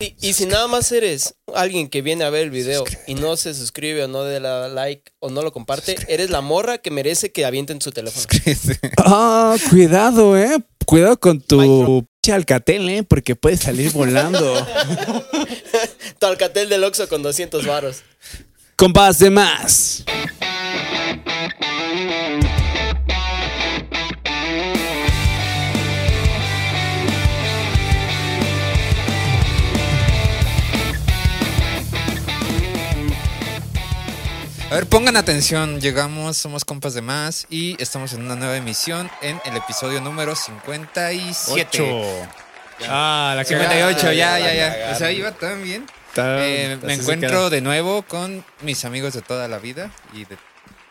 Y, y si nada más eres alguien que viene a ver el video y no se suscribe o no le da like o no lo comparte, eres la morra que merece que avienten su teléfono. Ah, cuidado, eh. Cuidado con tu pinche alcatel, eh, porque puede salir volando. Tu alcatel del Oxxo con 200 varos. Compas de más. A ver, pongan atención, llegamos, somos compas de más y estamos en una nueva emisión en el episodio número 57. Ah, la 58, ya, ya, ya. O sea, iba tan bien. Eh, me se encuentro queda. de nuevo con mis amigos de toda la vida y de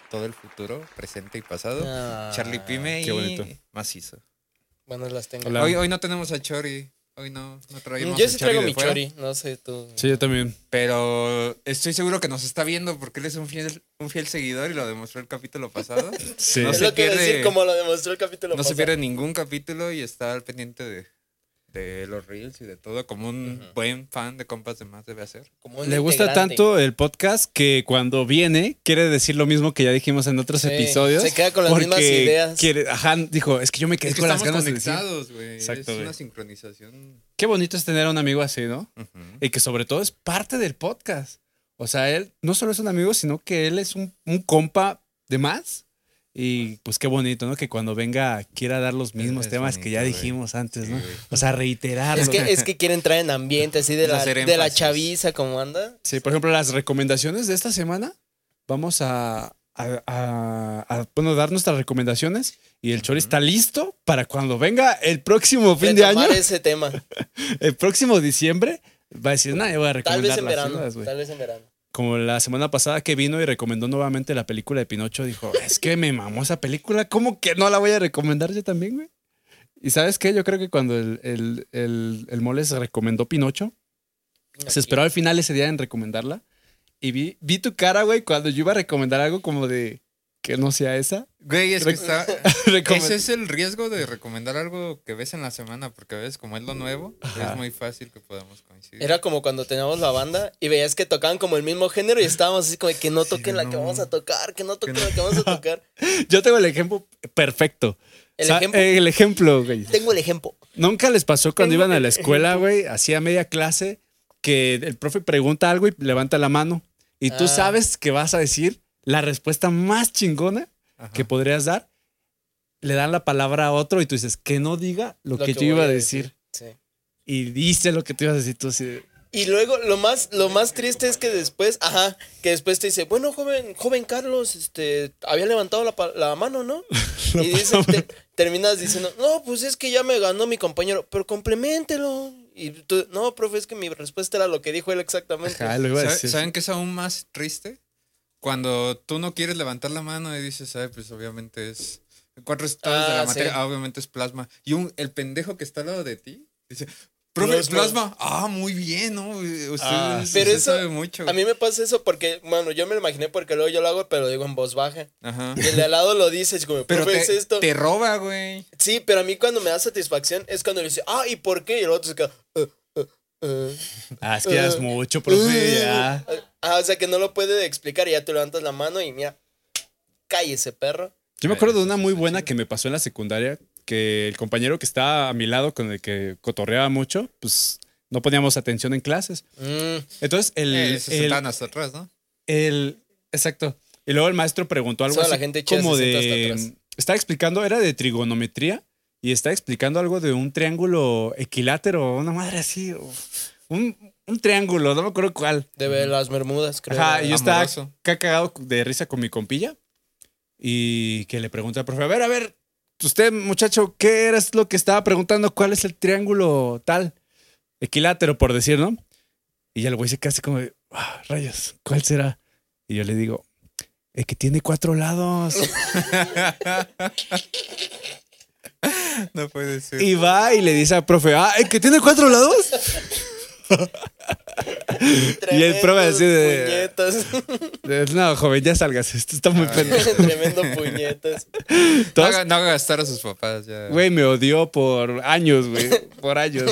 todo el futuro, presente y pasado. Ah, Charlie Pime qué y bonito. Macizo. Bueno, las tengo. Hola. Hoy, hoy no tenemos a Chori. Hoy no, no traemos Yo sí traigo mi fuera, chori, no sé tú. Sí, yo también. Pero estoy seguro que nos está viendo porque él es un fiel, un fiel seguidor y lo demostró el capítulo pasado. Sí. No es se lo que iba a pierde- decir, como lo demostró el capítulo No se pasado. pierde ningún capítulo y está al pendiente de, de los reels y de todo, como un buen fan de compas de más debe hacer. Como Le gusta tanto el podcast que cuando viene quiere decir lo mismo que ya dijimos en otros Sí, episodios. se queda con las mismas ideas. quiere- ajá, dijo, es que yo me quedé Es que con las ganas de decir. conectados, güey. Exacto, Es una sincronización. Qué bonito es tener a un amigo así, ¿no? Y que sobre todo es parte del podcast. O sea, él no solo es un amigo, sino que él es un, un compa de más. Y pues qué bonito, ¿no? Que cuando venga quiera dar los mismos Es temas que ya güey. dijimos antes, ¿no? O sea, reiterarlo. Es que, es que quiere entrar en ambiente así de la, de la chaviza, como anda. Sí, por ejemplo, las recomendaciones de esta semana, vamos a, a- a- a, bueno, dar nuestras recomendaciones y el Chori está listo para cuando venga el próximo fin de año, Retomar ese tema. el próximo diciembre, va a decir, nada, yo voy a Tal recomendar vez en las verano. ciudades, güey". Tal vez en verano. Como la semana pasada que vino y recomendó nuevamente la película de Pinocho, dijo, es que me mamó esa película, ¿cómo que no la voy a recomendar yo también, güey? Y ¿sabes qué? Yo creo que cuando el, el, el, el Moles recomendó Pinocho, se esperó al final ese día en recomendarla. Y vi, vi tu cara, güey, cuando yo iba a recomendar algo como de que no sea esa. Güey, es que está. Ese es el riesgo de recomendar algo que ves en la semana, porque ves, como es lo nuevo, Ajá. es muy fácil que podamos coincidir. Era como cuando teníamos la banda y veías que tocaban como el mismo género y estábamos así como que no toquen la que vamos a tocar, que no toquen no. la que vamos a tocar. Yo tengo el ejemplo perfecto. ¿El ejemplo? eh, el ejemplo, güey. Tengo el ejemplo. ¿Nunca les pasó cuando Tengo iban a la escuela, güey, así a media clase, que el profe pregunta algo y levanta la mano? Y tú Ah. sabes que vas a decir la respuesta más chingona Ajá. que podrías dar. Le dan la palabra a otro y tú dices, que no diga lo, que, yo iba a decir. Sí. Y dice lo que tú ibas a decir. Tú así de, Y luego lo más, lo más triste es que después, ajá, que después te dice, bueno, joven, joven Carlos, este, había levantado la, la mano, ¿no? y dice, te- terminas diciendo, no, pues es que ya me ganó mi compañero, pero complementelo. Y tú, no, profe, es que mi respuesta era lo que dijo él exactamente. Ajá, lo iba a ¿Sabe- decir. ¿Saben qué es aún más triste? Cuando tú no quieres levantar la mano y dices, ay, pues obviamente es. Cuatro estados de Ah, la sí. materia, ah, obviamente es plasma. Y un, el pendejo que está al lado de ti dice, profe, Plasma. plasma. Ah, muy bien, ¿no? Usted, Ah, usted Pero eso, sabe mucho. a mí me pasa eso porque, bueno, yo me lo imaginé porque luego yo lo hago, pero lo digo en voz baja. Ajá. Y el de al lado lo dice, es como, Pero profe, te, es esto. te roba, güey. Sí, pero a mí cuando me da satisfacción es cuando le dice, ah, ¿y por qué? Y el otro se queda, "Eh, eh, eh". Ah, es que ya es mucho, profe. ya. Ah, o sea que no lo puede explicar y ya tú levantas la mano y mira, cállese, perro. Yo me acuerdo de una muy buena que me pasó en la secundaria, que el compañero que estaba a mi lado, con el que cotorreaba mucho, pues no poníamos atención en clases. Mm, Entonces, el, Eh, se el- hasta atrás, ¿no? el- exacto. Y luego el maestro preguntó algo Solo así la gente como se hasta de... atrás. Estaba explicando, era de trigonometría, y está explicando algo de un triángulo equilátero, una madre así, o un, un triángulo, no me acuerdo cuál. de las Bermudas, creo. Ajá, y yo estaba Amoroso. acá cagado de risa con mi compilla. Y que le pregunta al profe, a ver, a ver, usted, muchacho, ¿qué era lo que estaba preguntando? ¿Cuál es el triángulo tal? Equilátero, por decir, ¿no? Y ya el güey se casi como, "Ah, rayos, ¿cuál será? Y yo le digo, el que tiene cuatro lados. No puede ser. y va y le dice al profe, ah, el que tiene cuatro lados. Y el profe así de- Puñetas. No, joven, ya salgas, esto está muy pendejo. Tremendo puñetas. No Todos- haga, no haga gastar a sus papás ya. Güey, me odió por años, güey. Por años.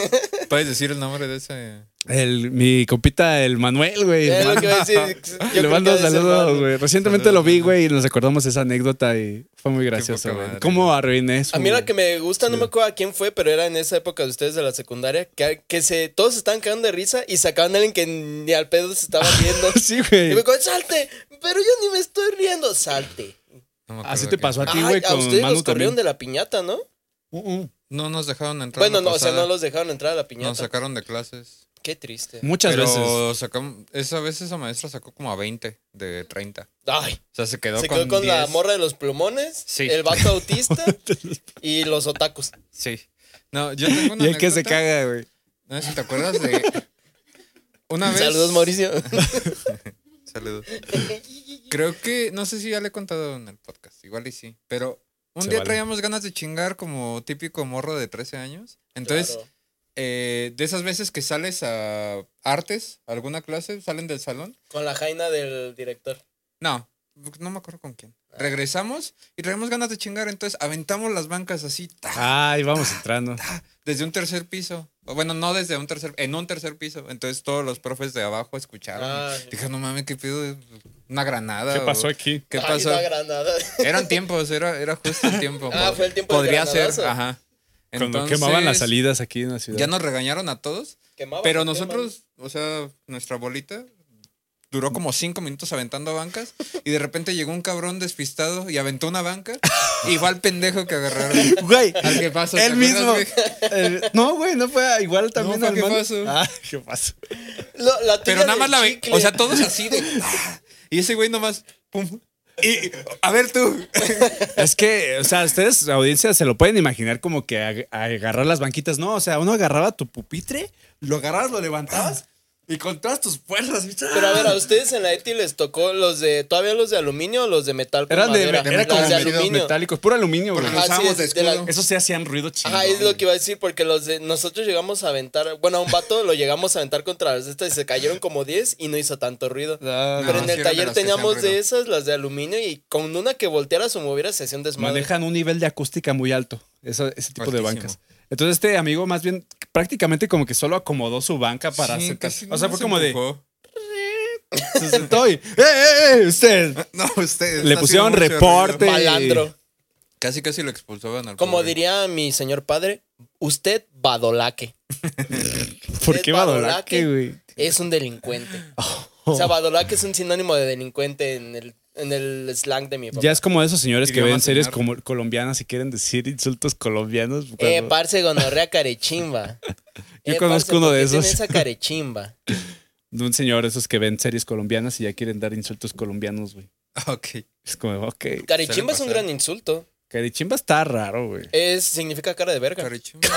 ¿Puedes decir el nombre de ese? El, mi compita, el Manuel, güey. Es lo que iba a decir. Yo Le creo mando saludos, güey. Recientemente Saludos, lo vi, güey, y nos recordamos esa anécdota y fue muy gracioso, güey. ¿Cómo arruiné eso? A mí la güey? que me gusta, no me acuerdo a quién fue, pero era en esa época de ustedes de la secundaria, que, que se, todos se estaban cagando de risa y sacaban a alguien que ni al pedo se estaba viendo. Sí, y güey. me acuerdo, salte, pero yo ni me estoy riendo, salte. No Así te pasó a ti, güey, a con ustedes Manu los corrieron también. de la piñata, ¿no? Uh, uh. No nos dejaron entrar. Bueno, no, o sea, no los dejaron entrar a la piñata. Nos sacaron de clases. Qué triste. Muchas pero veces. sacamos, esa vez esa maestra sacó como a 20 de 30. Ay, O sea, se quedó se con quedó con la 10. morra de los plumones, Sí. el vato autista y los otakus. Sí. No, yo tengo una Y el que se anécdota. caga, güey. No sé si te acuerdas de. Una vez. Saludos, Mauricio. Saludos. Creo que. No sé si ya le he contado en el podcast. Igual y sí. Pero un Se día vale. traíamos ganas de chingar como típico morro de 13 años. Entonces, Claro. Eh, de esas veces que sales a artes, a alguna clase, salen del salón. Con la jaina del director. No, no me acuerdo con quién. Regresamos y traemos ganas de chingar. Entonces aventamos las bancas así. ta, Ay, vamos entrando. desde un tercer piso. Bueno, no desde un tercer, en un tercer piso. Entonces todos los profes de abajo escucharon. Ah. Dije, no mames, ¿qué pido? ¿Una granada? ¿Qué o- pasó aquí? ¿Qué Ay, pasó? una granada. Eran tiempos, era, era justo el tiempo. Ah, fue el tiempo del Podría ser, ajá. Cuando quemaban las Entonces, salidas aquí en la ciudad. Ya nos regañaron a todos. Quemaban, Pero nosotros, o sea, nuestra bolita duró como cinco minutos aventando bancas y de repente llegó un cabrón despistado y aventó una banca y fue al pendejo que agarraron. Güey, Al que pasó. ¿te él mismo. El- no, güey, no fue igual también al ¿qué pasó? Ah, ¿qué pasó? Lo- la Pero nada más la ve. O sea, todos así de. ¡ah! Y ese güey nomás. Pum. Y. A ver tú. Es que, o sea, ustedes, audiencia, se lo pueden imaginar como que ag- agarrar las banquitas. No, o sea, uno agarraba tu pupitre, lo agarrabas, lo levantabas y con todas tus fuerzas. Pero a ver, a ustedes en la ETI les tocó los de, todavía los de aluminio o los de metal con Eran de, madera? como de aluminio. metálicos, puro aluminio, güey. Porque Ajá, usábamos sí, de es de la- escudo. Eso sí hacían ruido chido. Ajá, es lo que iba a decir, porque los de nosotros llegamos a aventar, bueno, a un vato lo llegamos a aventar contra las estas y se cayeron como 10 y no hizo tanto ruido. Ah, Pero No, en el taller teníamos de esas, las de aluminio, y con una que volteara o moviera se hacía un desmadre. manejan un nivel de acústica muy alto, eso, ese tipo de bancas. Entonces este amigo más bien prácticamente como que solo acomodó su banca para Sí, casi O sea, fue como de, se sentó y, ¡eh, eh, eh! Usted. No, usted. Le pusieron reporte. Malandro. Casi, casi lo expulsaban al Como pobre. diría mi señor padre, usted badolaque. ¿Por Usted qué Badolaque, güey? Es un delincuente. O sea, badolaque es un sinónimo de delincuente en el, en el slang de mi papá. Ya es como esos señores que ven series como colombianas y quieren decir insultos colombianos. Eh, parce gonorrea carechimba. Yo Eh, conozco parce, uno de ¿por qué tiene esos. esa carechimba. de un señor esos que ven series colombianas y ya quieren dar insultos colombianos, güey. Ah, Ok. Es como, ok. Carechimba es un gran insulto. Carichimba está raro, güey. Es, significa cara de verga. Carechimba.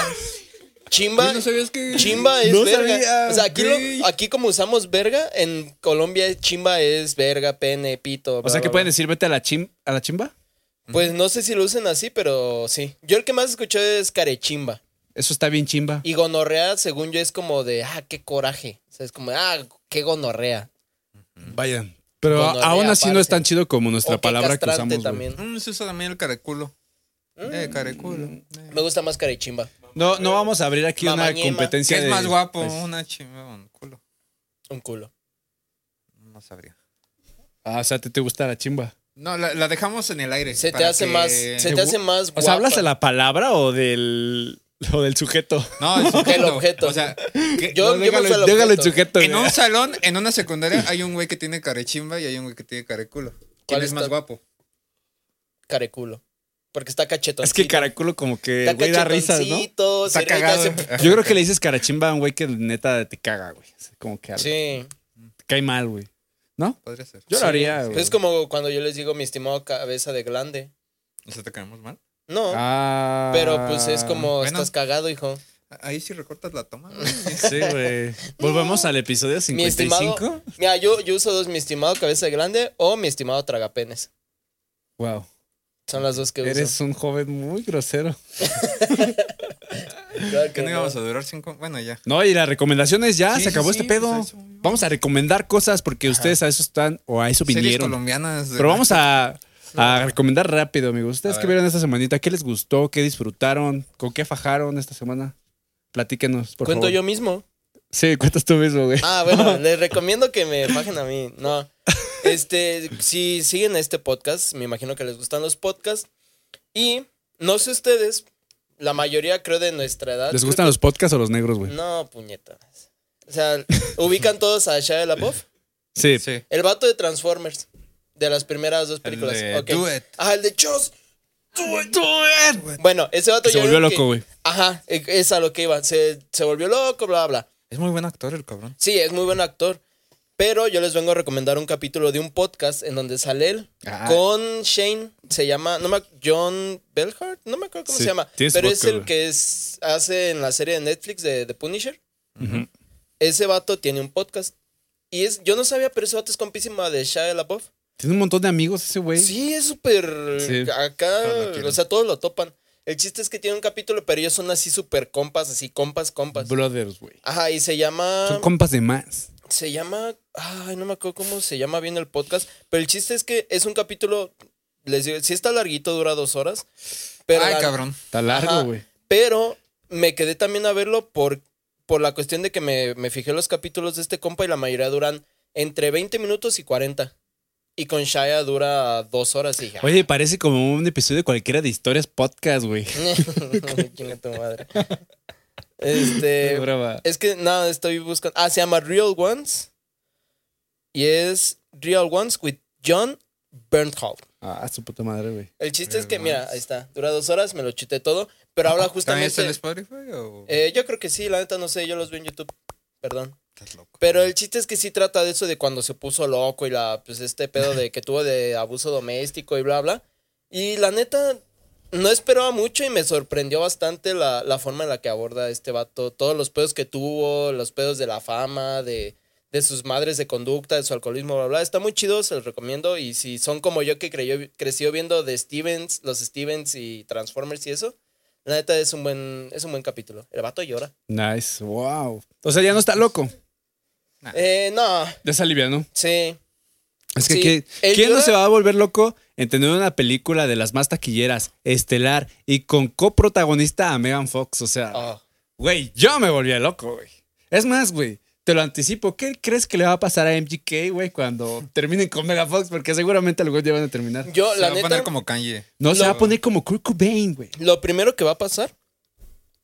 Chimba. Güey, ¿No sabías que.? Chimba es No verga. sabía, o sea, aquí, lo- aquí como usamos verga, en Colombia chimba es verga, pene, pito. O sea, que bla, pueden bla. decir vete a la, chim a la chimba. Pues no sé si lo usen así, pero sí. Yo el que más escuché es carechimba. Eso está bien chimba. Y gonorrea, según yo, es como de, ah, qué coraje. O sea, es como, ah, qué gonorrea. Vayan. Pero Gonorrea, aún así no es tan chido como nuestra O palabra que usamos. también. Mm, se usa también el careculo. Eh, careculo. Eh. Me gusta más carechimba. No, no vamos a abrir aquí una Mamañema. competencia. ¿Qué es de- más guapo? pues, ¿Una chimba o un culo? Un culo. No sabría. ah, o sea, ¿te, te gusta la chimba? No, la, la dejamos en el aire. Se te para hace que- más, se te hace más O sea, ¿hablas guapa. de la palabra o del, o del sujeto? No, el sujeto. El objeto. O sea, que- Yo, No, yo me déjalo, uso el déjalo en objeto. sujeto. en güey. un salón, en una secundaria, hay un güey que tiene carechimba y hay un güey que tiene careculo. ¿Quién ¿Cuál es más está? guapo? Careculo. Porque está cachetón. Es que caraculo como que güey da risas, ¿no? Está se- cagado. hace- Yo creo que le dices carachimba a un güey que neta te caga, güey. Como que algo- Sí. te cae mal, güey. ¿No? Podría ser. Yo sí. lo haría, güey. Pues es como cuando yo les digo mi estimado cabeza de glande. ¿No se te caemos mal? No. Ah. Pero pues es como Bueno. estás cagado, hijo. Ahí sí recortas la toma. güey. Sí, güey. Volvemos al episodio Mi estimado. 55. Mira, yo, yo uso dos, mi estimado cabeza de glande o mi estimado tragapenes. Wow. Son las dos que uso. Eres un joven muy grosero. Claro Que no no. íbamos a durar cinco. Bueno, ya. No, y las recomendaciones ya, Sí, se acabó sí, este pedo. pues a eso. Vamos a recomendar cosas porque ustedes a eso están o a eso Series vinieron. colombianas. Pero vamos a, a recomendar rápido, amigos. ¿Ustedes A qué ver. vieron esta semanita? ¿Qué les gustó? ¿Qué disfrutaron? ¿Con qué fajaron esta semana? Platíquenos, por Cuento favor. yo mismo. Sí, cuentas tú mismo, güey. Ah, bueno, les recomiendo que me bajen a mí. No. Este, si siguen este podcast, me imagino que les gustan los podcasts. Y no sé ustedes, la mayoría creo de nuestra edad. ¿Les gustan que- los podcasts o los negros, güey? No, puñetas. O sea, ubican todos a Shia LaBeouf. Sí. Sí. El vato de Transformers. De las primeras dos películas. de Ok. Do It. Ah, el de Chos. Do it, do it. Bueno, ese vato Que se volvió que- loco, güey. Ajá, e- es a lo que iba. Se, se volvió loco, bla, bla. Es muy buen actor el cabrón. Sí, es muy buen actor. Pero yo les vengo a recomendar un capítulo de un podcast en donde sale él Ah. con Shane. Se llama, no me, John Belhart, no me acuerdo cómo Sí, se llama. Pero es el que es, hace en la serie de Netflix de The Punisher. Ese vato tiene un podcast. Y es, yo no sabía, pero ese vato es compísima de Shia LaBeouf. Tiene un montón de amigos ese güey. Sí, es súper. Sí. Acá, quieren. o sea, todos lo topan. El chiste es que tiene un capítulo, pero ellos son así súper compas, así compas, compas. Brothers, güey. Ajá, y se llama. Son compas de más. Se llama. Ay, no me acuerdo cómo se llama bien el podcast. Pero el chiste es que es un capítulo. Les digo, sí está larguito, dura dos horas. Pero Ay, la- cabrón. Está largo, güey. Pero me quedé también a verlo por, por la cuestión de que me, me fijé los capítulos de este compa y la mayoría duran entre 20 minutos y 40. Y con Shaya dura dos horas y Oye, parece como un episodio de cualquiera de historias podcast, güey. Chinga tu madre. Este. Qué brava. Es que nada, estoy buscando. Ah, se llama Real Ones. Y es Real Ones with John Bernthal. Ah, su puta madre, güey. El chiste es que, mira, ahí está. Dura dos horas, me lo chuté todo. Pero habla ¿También está justamente. en Spotify o...? Eh, yo creo que sí, la neta no sé, yo los veo en YouTube. Perdón. Estás loco. Pero el chiste es que sí trata de eso de cuando se puso loco y la, pues este pedo de que tuvo de abuso doméstico y bla, bla. Y la neta, no esperaba mucho y me sorprendió bastante la, la forma en la que aborda este vato. Todos los pedos que tuvo, los pedos de la fama, de, de sus madres de conducta, de su alcoholismo, bla, bla. Está muy chido, se los recomiendo. Y si son como yo que creyó, creció viendo de Stevens, los Stevens y Transformers y eso, la neta es un buen, es un buen capítulo. El vato llora. Nice. Wow. O sea, ya no está loco. Eh, no, Ya se alivia, ¿no? sí. Es que Sí, ¿qué- él ¿quién no se va a volver loco en tener una película de las más taquilleras, estelar y con coprotagonista a Megan Fox? O sea, Ah. güey, yo me volvía loco, güey. Es más, güey, te lo anticipo. ¿Qué crees que le va a pasar a MGK, güey, cuando terminen con Megan Fox? Porque seguramente algún día van a terminar. Yo, Se la va a poner como Kanye. No, se Lo- va a poner como Kurt Cobain, güey. lo primero que va a pasar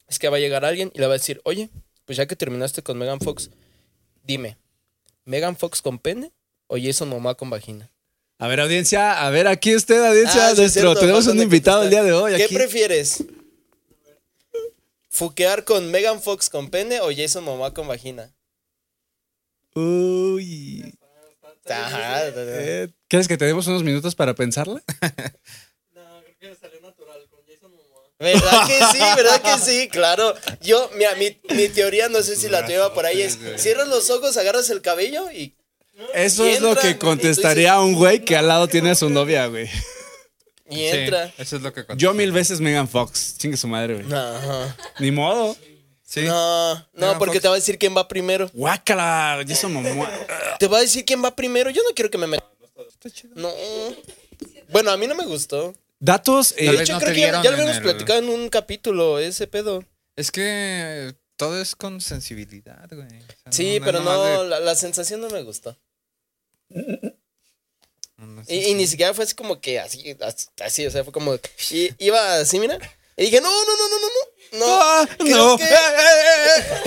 es que va a llegar alguien y le va a decir, oye, pues ya que terminaste con Megan Fox, dime, ¿Megan Fox con pene o Jason Momoa con vagina? A ver, audiencia, a ver, aquí usted, audiencia, Ah, sí, nuestro, cierto, tenemos un invitado el día de hoy ¿Qué aquí. prefieres? ¿Fuquear con Megan Fox con pene o Jason Momoa con vagina? Uy. Ajá, Eh, ¿Quieres que te demos unos minutos para pensarla? ¿Verdad que sí? ¿Verdad que sí? Claro. Yo, mira, mi, mi teoría, no sé si la tuya va por ahí, es cierras los ojos, agarras el cabello y... Eso Y es lo que contestaría a un güey que al lado tiene a su novia, güey. Y Sí, entra. eso es lo que Yo mil veces Megan Fox. Chingue su madre, güey. Ajá. Ni modo. Sí. No, no, Megan porque Fox. te va a decir quién va primero. Guácala, Jason Momoa. Te va a decir quién va primero. Yo no quiero que me metan. No. Bueno, a mí no me gustó. Datos. eh, De vez hecho, no creo que ya, lo habíamos el- platicado en un capítulo, ese pedo. Es que todo es con sensibilidad, güey. O sea, Sí, no- pero no de- la, la sensación no me gustó. no, Y, y ni siquiera fue así como que así, as- así, o sea, fue como. Y, iba así, mira. Y dije, no, no, no, no, no, no. No, Ah, no. que- Eh,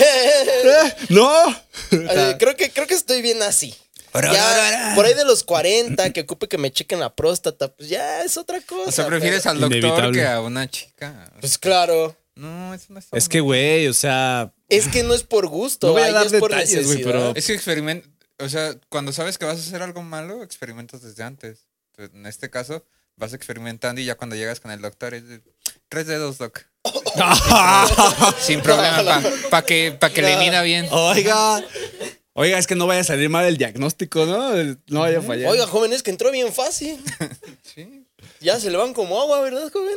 eh, eh, eh, no. Creo que creo que estoy bien así. Ya, por ahí de los 40, que ocupe que me chequen la próstata, pues ya es otra cosa. O sea, prefieres pero- al doctor Inevitable. que a una chica. Pues claro. No, eso no es Es que, güey, o sea. Es que no es por gusto, No voy a dar es por detalles, güey, pero- Es que experiment... O sea, cuando sabes que vas a hacer algo malo, experimentas desde antes. Entonces, en este caso, vas experimentando y ya cuando llegas con el doctor es de, tres dedos, doc. Sin problema, para que, pa que le mida bien. Oiga. Oiga, es que no vaya a salir mal el diagnóstico, ¿no? No vaya a fallar. Oiga, joven, es que entró bien fácil. Sí. Ya se le van como agua, ¿verdad, joven?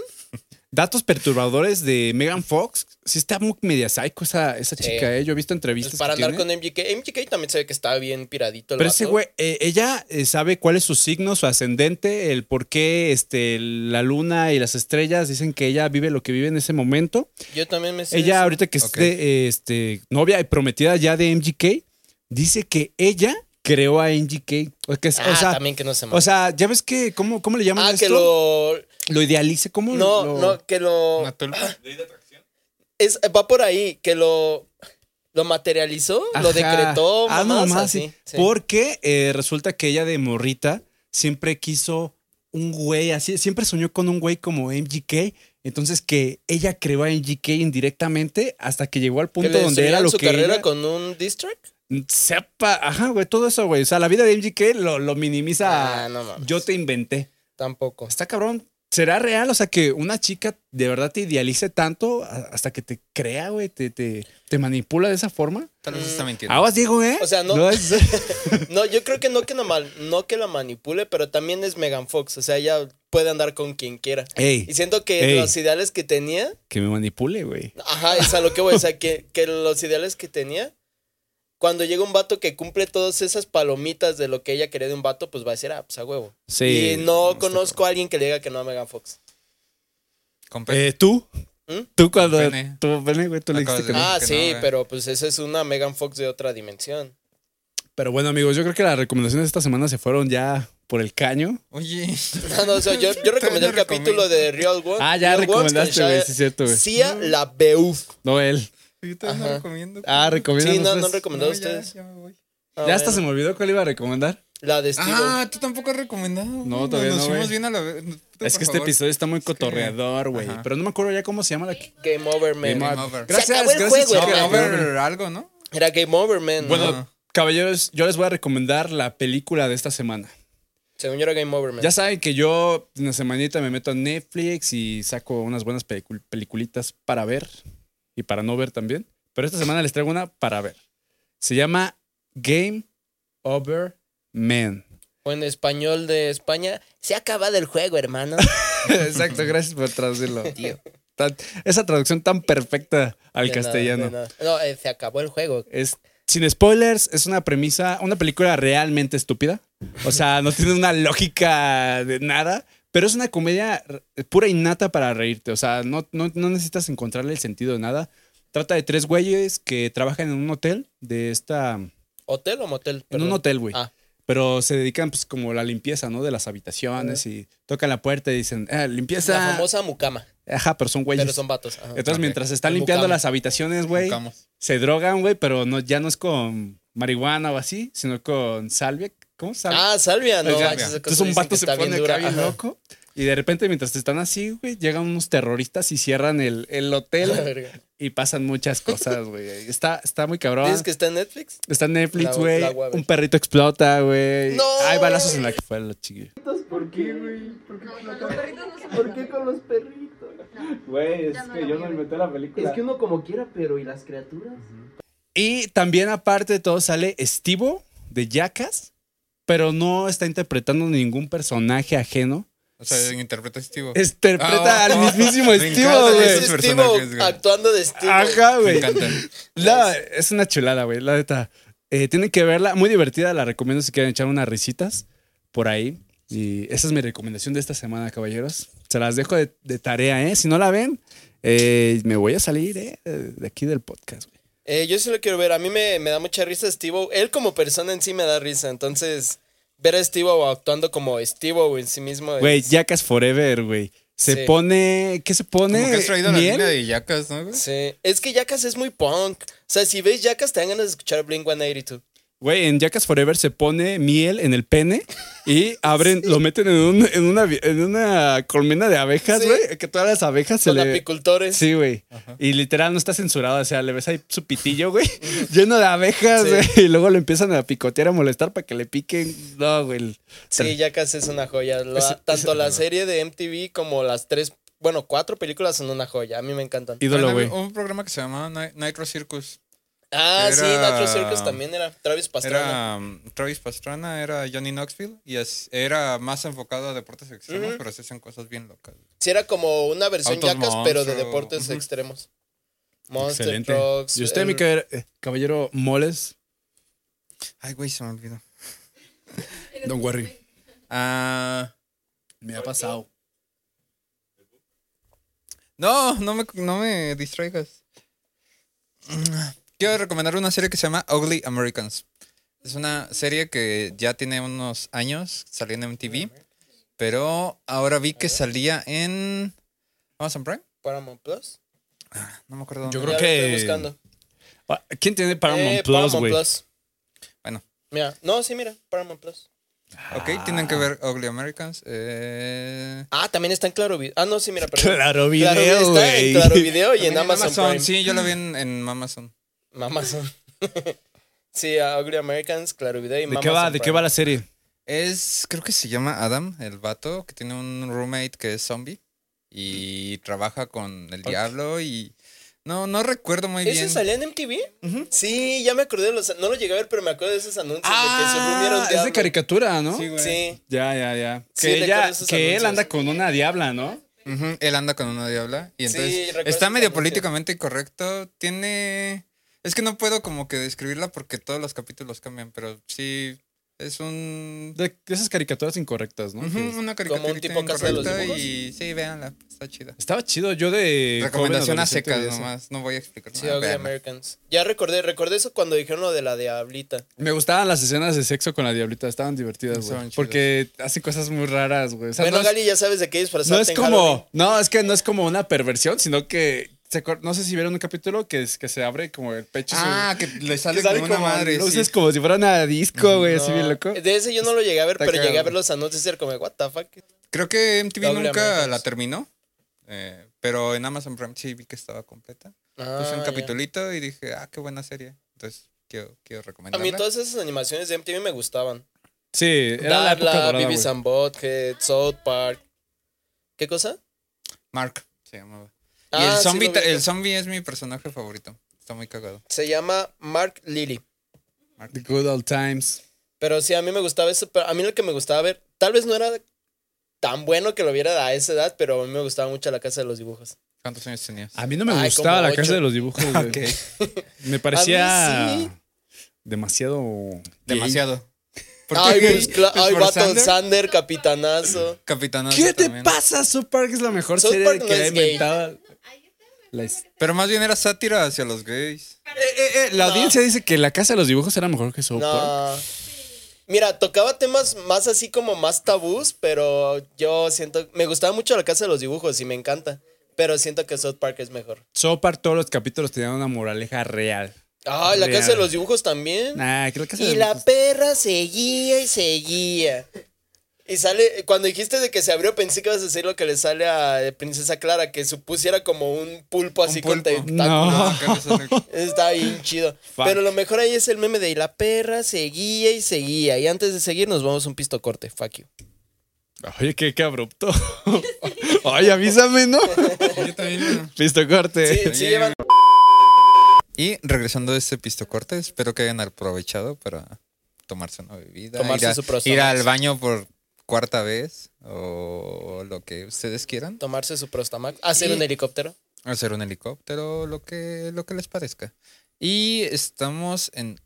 Datos perturbadores de Megan Fox. sí está muy media psycho esa, esa Sí. chica, ¿eh? Yo he visto entrevistas. Pues para que andar tiene. con MGK. MGK también se ve que está bien piradito el Pero ese güey, eh, ella eh, sabe cuál es su signo, su ascendente, el por qué este, la luna y las estrellas dicen que ella vive lo que vive en ese momento. Yo también me sé Ella eso. ahorita que es Ok. de, eh, este, novia y prometida ya de MGK, dice que ella creó a MGK. O, que, es- Ah, o sea, también que no se o sea, ya ves que, ¿cómo, cómo le llaman Ah, a esto? que lo. Lo idealice, ¿cómo No, lo- no, que lo. Una tulpa. Es, va por ahí, que lo. Lo materializó, lo decretó. Ah, no, más así, sí. sí. Porque eh, resulta que ella de morrita siempre quiso un güey así, siempre soñó con un güey como MGK. Entonces que ella creó a MGK indirectamente hasta que llegó al punto donde era lo su que carrera ella- con un diss track. Sepa, ajá, güey, todo eso, güey. O sea, la vida de MGK lo, lo minimiza. Ah, no. Yo te inventé. Tampoco. Está cabrón. ¿Será real? O sea, que una chica de verdad te idealice tanto hasta que te crea, güey, te, te, te manipula de esa forma. Tal vez está mintiendo. Aguas, Diego, ¿eh? O sea, no- es- No, yo creo que no que, la mal- no que la manipule, pero también es Megan Fox. O sea, ella puede andar con quien quiera. Ey, Y siento que Ey. los ideales que tenía. que me manipule, güey. Ajá, es a lo que voy. O sea, que, que los ideales que tenía. Cuando llega un vato que cumple todas esas palomitas de lo que ella quería de un vato, pues va a decir, ah, pues a huevo. Sí. y no conozco a alguien que le diga que no a Megan Fox. Eh, ¿Tú? ¿Mm? Tú cuando... Pene. Tú, pene, güey, tú le dijiste que no. Ah, que sí, no, pero pues esa es una Megan Fox de otra dimensión. Pero bueno, amigos, yo creo que las recomendaciones de esta semana se fueron ya por el caño. Oye. No, no, o sea, yo, yo recomendé el capítulo de Real One. Ah, ya Real recomendaste, güey, sí es cierto, güey. Sia la Beuf. No, él. Yo todavía no recomiendo. Ah, recomienda. Sí, no, no recomendó a No, ya, ustedes. ya me voy. Ah, Ya hasta bueno. se me olvidó cuál iba a recomendar. La de Steve. Ah, tú tampoco has recomendado. No, todavía Nos no, fuimos güey. bien a la vez. Es que este favor. episodio está muy cotorreador, güey. Pero no me acuerdo ya cómo se llama la... Game Over, man. Game over. Gracias, Se acabó el gracias, juego. Game over algo, ¿no? Era Game Over, man. Bueno, No. caballeros, yo les voy a recomendar la película de esta semana. Según yo era Game Over, man. Ya saben que yo en la semanita me meto a Netflix y saco unas buenas pelicul- peliculitas para ver y para no ver también. Pero esta semana les traigo una para ver. Se llama Game Over Man. O en español de España, se ha acabado el juego, hermano. Exacto, gracias por traducirlo. Tan- esa traducción tan perfecta al De castellano. No, eh, se acabó el juego. Es sin spoilers, es una premisa, una película realmente estúpida. O sea, no tiene una lógica de nada, pero es una comedia pura y nata para reírte. O sea, no, no, no necesitas encontrarle el sentido de nada. Trata de tres güeyes que trabajan en un hotel de esta. ¿Hotel o motel? En Perdón. un hotel, güey. Ah. Pero se dedican, pues, como a la limpieza, ¿no? De las habitaciones y tocan la puerta y dicen, ah, limpieza. La famosa mucama. Ajá, pero son güeyes. Pero son vatos. ajá. Entonces, mientras están El limpiando las habitaciones, güey, se drogan, güey, pero no, ya no es con marihuana o así, sino con salvia. ¿Cómo salvia? Ah, Salvia, no. Salvia. Entonces un vato que se pone acá bien loco. Y de repente, mientras están así, güey, llegan unos terroristas y cierran el, el La hotel verga. y pasan muchas cosas, güey. Está, está muy cabrón. ¿Dices que está en Netflix? Está en Netflix, güey. a. Un perrito explota, güey. ¡No! Hay balazos en la que fue la chiquilla. ¿Por qué, güey? Los perritos no se ¿Por qué con los perritos? Güey, es que yo no vi, inventé la película. uno como quiera, pero ¿y las criaturas? Y también, aparte de todo, sale Estivo de Jackass, pero no está interpretando ningún personaje ajeno. O sea, interpreta a Steve. Interpreta Ah, al oh, mismísimo me Estivo, encanta güey. Steve actuando de Steve. Ajá, Me güey. encantan. La- es una chulada, güey, la neta. Eh, tienen que verla, muy divertida, la recomiendo si quieren echar unas risitas por ahí. Y esa es mi recomendación de esta semana, caballeros. Se las dejo de, de tarea, ¿eh? Si no la ven, eh, me voy a salir, ¿eh? De aquí del podcast, güey. Eh, yo sí lo quiero ver. A mí me, me da mucha risa Steve. Él como persona en sí me da risa. Entonces, ver a Steve actuando como Steve en sí mismo. es- Güey, Jackass Forever, güey. Se Sí. pone, ¿qué se pone? Como que has traído la línea de yacas, ¿no, güey? Sí. Es que Jackass es muy punk. O sea, si ves Jackass, te dan ganas de escuchar Blink 182. Güey, en Jackass Forever se pone miel en el pene y abren, lo meten en, un- en, una, en una colmena de abejas, Sí. güey. Que todas las abejas se Con le. apicultores. Sí, güey. Y literal no está censurado. O sea, le ves ahí su pitillo, güey, lleno de abejas, Sí. güey. Y luego lo empiezan a picotear, a molestar para que le piquen. No, güey. Sí, Jackass es una joya. La- tanto la serie de MTV como las tres, bueno, cuatro películas son una joya. A mí me encantan. Ídolo, güey. Un programa que se llamaba Ni- Nitro Circus. Ah, sí, Nacho Circus también era. Travis Pastrana. Era um, Travis Pastrana, era Johnny Knoxville y es- era más enfocado a deportes extremos, pero se hacen cosas bien locas. Sí, era como una versión Autos pero de deportes extremos. Monster Excelente. Trucks. ¿Y usted, el- mi eh, caballero Moles? Ay, güey, se me olvidó. Don't worry. Ah. Me ha pasado. No, no me, no me distraigas. Quiero recomendar una serie que se llama Ugly Americans. Es una serie que ya tiene unos años, salió en MTV, pero ahora vi que salía en Amazon Prime. Paramount Plus. No me acuerdo. Yo dónde. creo Ya lo que- estoy buscando. Ah, ¿Quién tiene Paramount Eh, Plus, Paramount güey? Plus. Bueno, Mira, no, sí, mira, Paramount Plus. ok, tienen que ver Ugly Americans. Eh, Ah, también está en Claro Video. Ah, no, sí, mira, perdón. Claro video, está en. Claro Video y en Amazon, Prime. Sí, yo la vi en, en Amazon. Amazon. sí, Ugly Americans, Claro Video y ¿De qué va, de qué va la serie? Es, creo que se llama Adam, el vato, que tiene un roommate que es zombie y trabaja con el diablo y... No, no recuerdo muy ¿Ese bien. salía en MTV? Sí, ya me acordé de los... No lo llegué a ver, pero me acuerdo de esos anuncios de que Ah, es de caricatura, ¿no? Sí, güey. Sí. Ya, ya, ya. Sí, Que, ella, que él anda con una diabla, ¿no? Ujú, Él anda con una diabla y Sí, entonces recuerdo está medio políticamente incorrecto. Tiene... Es que no puedo como que describirla porque todos los capítulos cambian, pero sí es un... De esas caricaturas incorrectas, ¿no? Ujú, Que- una Como un caricatura tipo Casa de los Dibujos. y sí, véanla, está chida. Estaba chido. Yo de. Recomendación a secas nomás, no voy a explicar Sí, nada, Ugly véanla. Americans. Ya recordé, recordé eso cuando dijeron lo de la diablita. Me gustaban las escenas de sexo con la diablita. Estaban divertidas, güey. Porque hace cosas muy raras, güey. O sea, bueno, no, es, Gali, ya sabes de qué disfrazarte no es en como. Halloween. No, es que no es como una perversión, sino que. No sé si vieron un capítulo que, es, que se abre como el pecho. su- Ah, que le que sale, sale como una madre. luces sí. como si fuera una disco, güey, así No, bien loco. De ese yo no lo llegué a ver, Está pero llegué a ver los anuncios y era como, what the fuck. Creo que MTV nunca la terminó, eh, pero en Amazon Prime sí vi que estaba completa. Ah, Puse un capitulito y dije, ah, qué buena serie. Entonces quiero, quiero A recomendarla. mí todas esas animaciones de MTV me gustaban. Sí, era la época Darla, dorada, and Butthead, South Park. ¿Qué cosa? Mark se llamaba. Y Ah, el sí zombie, el zombie es mi personaje favorito. Está muy cagado. Se llama Mark Lily. The Good Old Times. Pero sí, a mí me gustaba eso. Pero a mí lo que me gustaba ver, tal vez no era tan bueno que lo viera a esa edad, pero a mí me gustaba mucho la casa de los dibujos. ¿Cuántos años tenías? A mí no me Ay, gustaba la casa de los dibujos, güey. Ok. Me parecía demasiado. Demasiado. ¿Por Ay, qué? pues, Pues ay, por vato, Sander, Sander, capitanazo. Capitanazo ¿Qué te pasa? South Park es la mejor South serie Park no que ha es gay. inventado. Pero más bien era sátira hacia los gays. Eh, eh, eh, la No. audiencia dice que la casa de los dibujos era mejor que South Park. No. Mira, tocaba temas más así como más tabús, pero yo siento. Me gustaba mucho la casa de los dibujos y me encanta. Pero siento que South Park es mejor. South Park, todos los capítulos tenían una moraleja real. Ay, la Real. casa de los dibujos también. Nah, que la casa de Y los la dibujos- perra seguía y seguía. Y sale, cuando dijiste de que se abrió, pensé que ibas a decir lo que le sale a Princesa Clara, que supusiera como un pulpo así con pulpo. tentáculos. No. Sale- Está bien chido. Fuck. Pero lo mejor ahí es el meme de "Y la perra seguía y seguía. Y antes de seguir, nos vamos a un pisto corte. Fuck you. Oye, qué, qué abrupto. Oye, avísame, ¿no? Yo también. Pisto corte. Sí, sí llevan. Y regresando de este pistocorte, espero que hayan aprovechado para tomarse una bebida. Tomarse ir, a- su ir al baño por cuarta vez o lo que ustedes quieran. Tomarse su Prostamax. Hacer Y- un helicóptero. Hacer un helicóptero, lo que, lo que les parezca. Y estamos en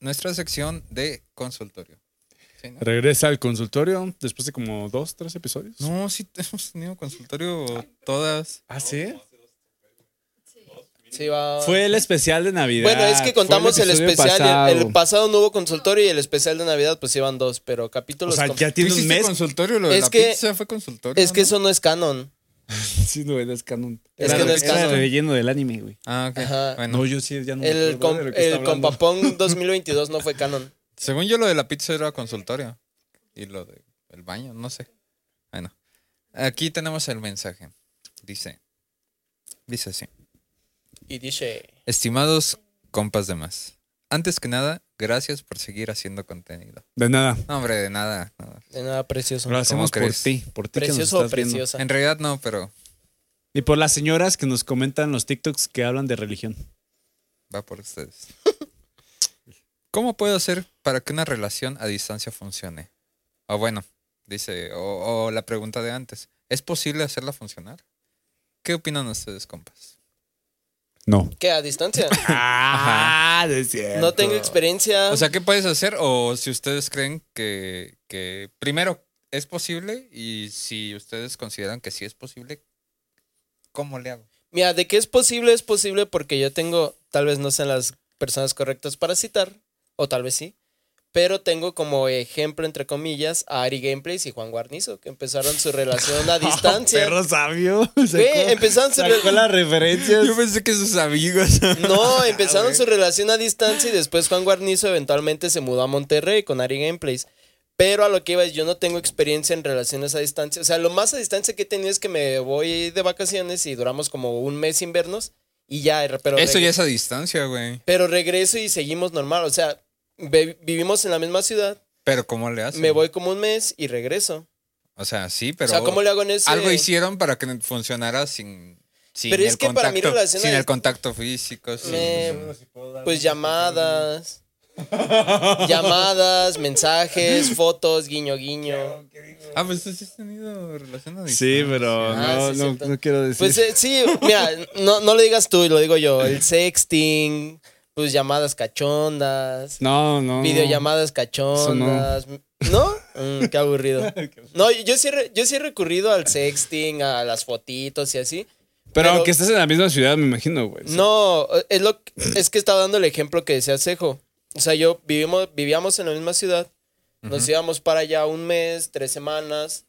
nuestra sección de consultorio. ¿Sí, no? Regresa al consultorio después de como dos, tres episodios. No, sí hemos tenido consultorio todas. ¿Ah, sí? Sí, va. Fue el especial de Navidad. Bueno, es que contamos el, especial. pasado. El, el pasado no hubo consultorio y el especial de Navidad, pues iban dos, pero O capítulos. sea, com- ya ¿Tú tiene un mes. consultorio? Lo de Es la que- pizza fue consultorio. Es que ¿no? eso no es canon. Sí, no, es canon. Es Era que no es era canon. el relleno del anime, güey. Ah, ok. Ajá. Bueno, No, yo sí, ya no me El, acuerdo com- de lo que está el hablando. Compapón 2022 no fue canon. según yo lo de la pizza era consultorio. Y lo del el baño, no sé. Bueno. Aquí tenemos el mensaje. Dice. Dice así. Y dice. Estimados compas de más. Antes que nada, gracias por seguir haciendo contenido. De nada. No, hombre, de nada. nada. De nada, precioso. Lo hacemos por ti, por ti que nos Precioso o estás viendo. preciosa. En realidad no, pero Y por las señoras que nos comentan los TikToks que hablan de religión. va por ustedes. ¿Cómo puedo hacer para que una relación a distancia funcione? O bueno, dice, o, o la pregunta de antes, ¿es posible hacerla funcionar? ¿Qué opinan ustedes, compas? No. ¿Qué? ¿A distancia? Ah, de cierto. No tengo experiencia. O sea, ¿qué puedes hacer? O si ustedes creen que, que primero es posible y si ustedes consideran que sí es posible, ¿cómo le hago? Mira, de que es posible, es posible porque yo tengo, tal vez no sean las personas correctas para citar, o tal vez sí, pero tengo como ejemplo, entre comillas, a Ari Gameplays y Juan Guarnizo, que empezaron su relación a distancia. Perro sabio. Güey, empezaron su Sacó re- las referencias. Yo pensé que sus amigos. No, empezaron su relación a distancia y después Juan Guarnizo eventualmente se mudó a Monterrey con Ari Gameplays. Pero a lo que iba es, yo no tengo experiencia en relaciones a distancia. O sea, lo más a distancia que he tenido es que me voy de vacaciones y duramos como un mes sin vernos y ya, pero Eso ya es a distancia, güey. Pero regreso y seguimos normal. O sea, vivimos en la misma ciudad. Pero ¿cómo le hacen? Me voy como un mes y regreso. O sea, sí, pero. o sea, ¿cómo le hago en ese? Algo hicieron para que funcionara sin. sin Pero es el que para mí contacto- relación a Sin el contacto físico. sin- Me- pues llamadas. llamadas, mensajes, fotos, guiño, guiño. Ah, pues tú sí has tenido relación a Sí, pero Ah, no, sí, no, quiero decir. Pues eh, sí, mira, no, no lo digas tú, lo digo yo. El sexting, pues llamadas cachondas, no, no. videollamadas cachondas. ¿No? Mm, qué aburrido. No, yo sí, yo sí he recurrido al sexting, a las fotitos y así. Pero, pero- aunque estés en la misma ciudad, me imagino, güey. No, es lo es que estaba dando el ejemplo que decía Cejo. O sea, yo vivimos, vivíamos en la misma ciudad. Nos íbamos para allá un mes, tres semanas.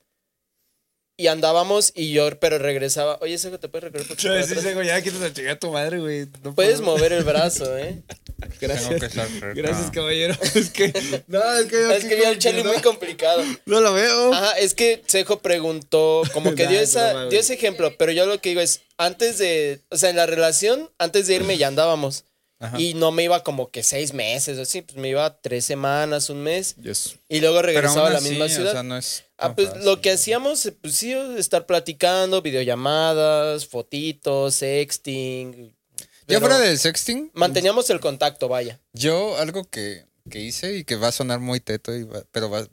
Y andábamos y yo, pero regresaba. Oye, Cejo, ¿te puedes regresar? Yo decía, güey, ya quieres a chingar a tu madre, güey. No Puedes puedo. mover el brazo, ¿eh? Tengo Gracias. que estar cerca. Gracias, caballero. Es que. No, es que yo. Es que vi al Charlie muy complicado. No lo veo. Ajá, es que Cejo preguntó, como que dio, esa, broma, dio ese ejemplo, pero yo lo que digo es, antes de, o sea, en la relación, antes de irme ya andábamos. Ajá. Y no me iba como que seis meses o así, pues me iba tres semanas, un mes. Yes. Y luego Pero regresaba a la así, misma o ciudad. sea, no es. ah, pues fácil. lo que hacíamos, eh, pues sí, estar platicando, videollamadas, fotitos, sexting. Ya pero fuera del sexting, Manteníamos el contacto, vaya. yo algo que, que hice y que va a sonar muy teto, y va- pero va,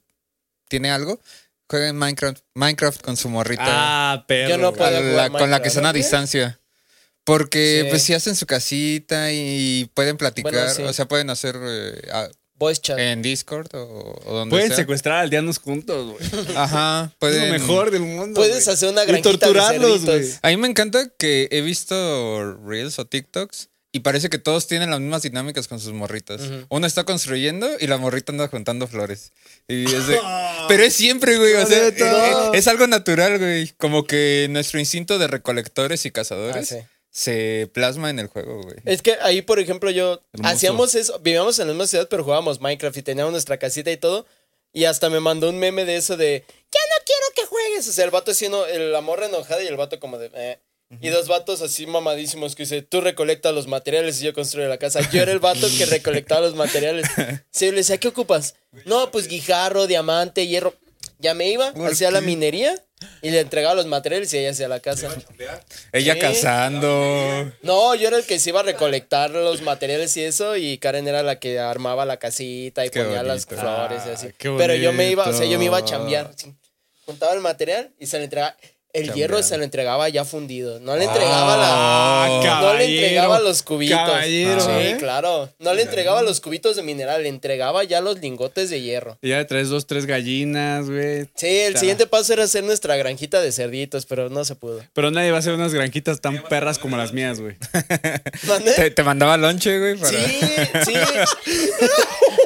tiene algo. Jueguen Minecraft, Minecraft con su morrita. Ah, perro. Yo no puedo- la- con la que son a distancia. Porque Sí. pues si hacen su casita y pueden platicar, Bueno, sí. o sea, pueden hacer eh, a- Voice chat. en Discord o, o donde Pueden sea. secuestrar aldeanos juntos, güey. Ajá, Es pueden. lo mejor del mundo. Puedes hacer una Y granjita torturarlos, de güey. A mí me encanta que he visto Reels o TikToks y parece que todos tienen las mismas dinámicas con sus morritas. Uno está construyendo y la morrita anda juntando flores. Y es de- Pero es siempre, güey. O sea, eh, es algo natural, güey. Como que nuestro instinto de recolectores y Ah, cazadores sí. Se plasma en el juego, güey. Es que ahí, por ejemplo, yo Hermoso. hacíamos eso, vivíamos en la misma ciudad, pero jugábamos Minecraft y teníamos nuestra casita y todo. Y hasta me mandó un meme de eso de, ya no quiero que juegues. O sea, el vato haciendo, el, la morra enojada y el vato como de, eh. Y dos vatos así mamadísimos que dice, tú recolectas los materiales y yo construyo la casa. Yo era el vato que recolectaba los materiales. Sí, le decía, ¿qué ocupas? No, pues guijarro, diamante, hierro. Ya me iba, ¿Por hacía la minería y le entregaba los materiales y ella hacía la casa. Ella Sí. cazando. No, yo era el que se iba a recolectar los materiales y eso, y Karen era la que armaba la casita y Qué ponía las flores y Ah, así. qué Pero yo me iba, o sea, yo me iba a chambear. Juntaba el material y se le entregaba. El hierro se lo entregaba ya fundido. No le entregaba la. Ah, No le entregaba los cubitos. Caballero, sí, ¿eh? claro. No le entregaba los cubitos de mineral, le entregaba ya los lingotes de hierro. Y ya traes dos, tres gallinas, güey. Sí, el siguiente paso era hacer nuestra granjita de cerditos, pero no se pudo. Pero nadie va a hacer unas granjitas tan perras como las mías, güey. Te, te mandaba lonche, güey. Para... Sí, sí.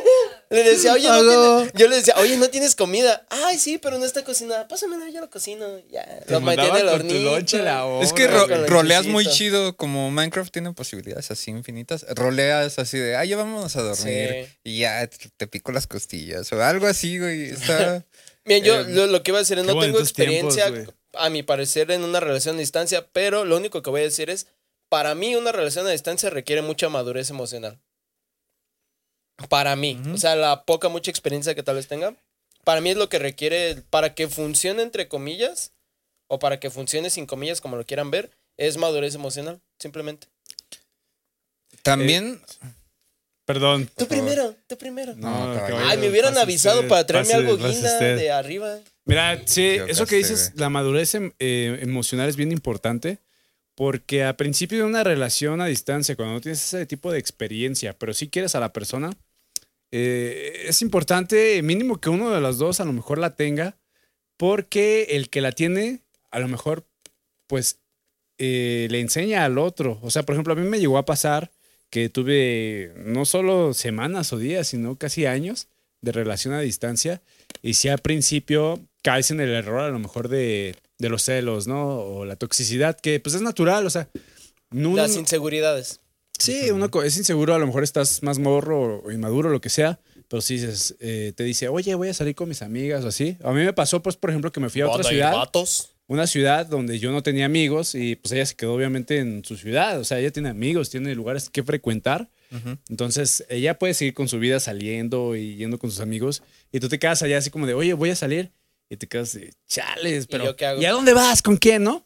Le decía, oye, no tiene- yo le decía, oye, no tienes comida. Ay, sí, pero no está cocinada. Pásamela, yo lo cocino. Ya, Te lo metí en mandaba el hornito. lonche la hora, Es que ro- roleas muy chido, como Minecraft tiene posibilidades así infinitas. Roleas así de, ah, ya vamos a dormir. Sí. Y ya te, pico las costillas o algo así, güey. Está... Bien, yo Eh, lo, lo que iba a decir es, no tengo tiempos, experiencia, a mi parecer, en una relación a distancia, pero lo único que voy a decir es, para mí una relación a distancia requiere mucha madurez emocional. Para mí, o sea, la poca, mucha experiencia que tal vez tenga, para mí es lo que requiere, para que funcione entre comillas, o para que funcione sin comillas, como lo quieran ver, es madurez emocional, simplemente. También, Perdón. Tú favor. primero, tú primero. No, caballero. Ay, me hubieran avisado usted, para traerme pase- algo guinda usted. de arriba. Mira, sí, Yo eso que dices, güey. la madurez em- eh, emocional es bien importante Porque a principio de una relación a distancia, cuando no tienes ese tipo de experiencia, pero sí quieres a la persona, eh, es importante mínimo que uno de los dos a lo mejor la tenga, porque el que la tiene, a lo mejor, pues, eh, le enseña al otro. O sea, por ejemplo, a mí me llegó a pasar que tuve no solo semanas o días, sino casi años de relación a distancia. Y si al principio caes en el error a lo mejor de, de los celos, ¿no? O la toxicidad, que pues es natural, o sea, no, Las inseguridades. Sí, uno es inseguro, a lo mejor estás más morro o inmaduro, lo que sea, pero si dices, eh, te dice, oye, voy a salir con mis amigas o así. A mí me pasó, pues, por ejemplo, que me fui a otra y ciudad, vatos. una ciudad donde yo no tenía amigos y pues ella se quedó obviamente en su ciudad, o sea, ella tiene amigos, tiene lugares que frecuentar. Entonces, ella puede seguir con su vida saliendo y yendo con sus amigos y tú te quedas allá así como de, oye, voy a salir y te quedas de, chales, pero yo qué hago? ¿y a dónde vas? ¿Con quién, no?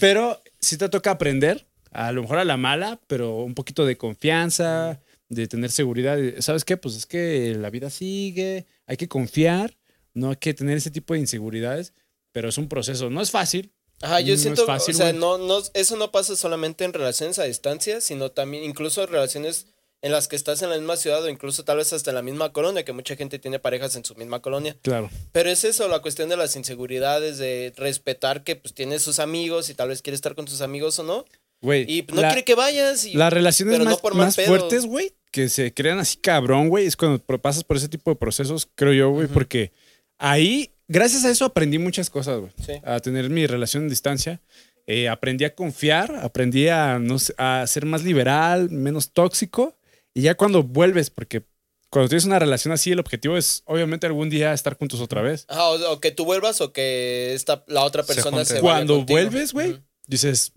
Pero sí te toca aprender, a lo mejor a la mala, pero un poquito de confianza, de tener seguridad. ¿Sabes qué? Pues es que la vida sigue, hay que confiar, no hay que tener ese tipo de inseguridades, pero es un proceso. No es fácil. Ajá, yo No siento, fácil, o sea, no, no, eso no pasa solamente en relaciones a distancia, sino también incluso relaciones en las que estás en la misma ciudad o incluso tal vez hasta en la misma colonia, que mucha gente tiene parejas en su misma colonia. Claro. Pero es eso, la cuestión de las inseguridades, de respetar que pues tiene sus amigos y tal vez quiere estar con sus amigos o no. Güey. Y no la- quiere que vayas. Y, Las relaciones pero no más, por más fuertes, güey, que se crean así cabrón, güey, es cuando pasas por ese tipo de procesos, creo yo, güey, porque ahí, gracias a eso aprendí muchas cosas, güey. Sí. A tener mi relación en distancia. Eh, aprendí a confiar, aprendí a, no a ser más liberal, menos tóxico. Y ya cuando vuelves, porque cuando tienes una relación así, el objetivo es obviamente algún día estar juntos otra vez. Ajá, o, o que tú vuelvas o que esta, la otra Se persona se, vaya Cuando contigo. vuelves, güey, Ujú. dices,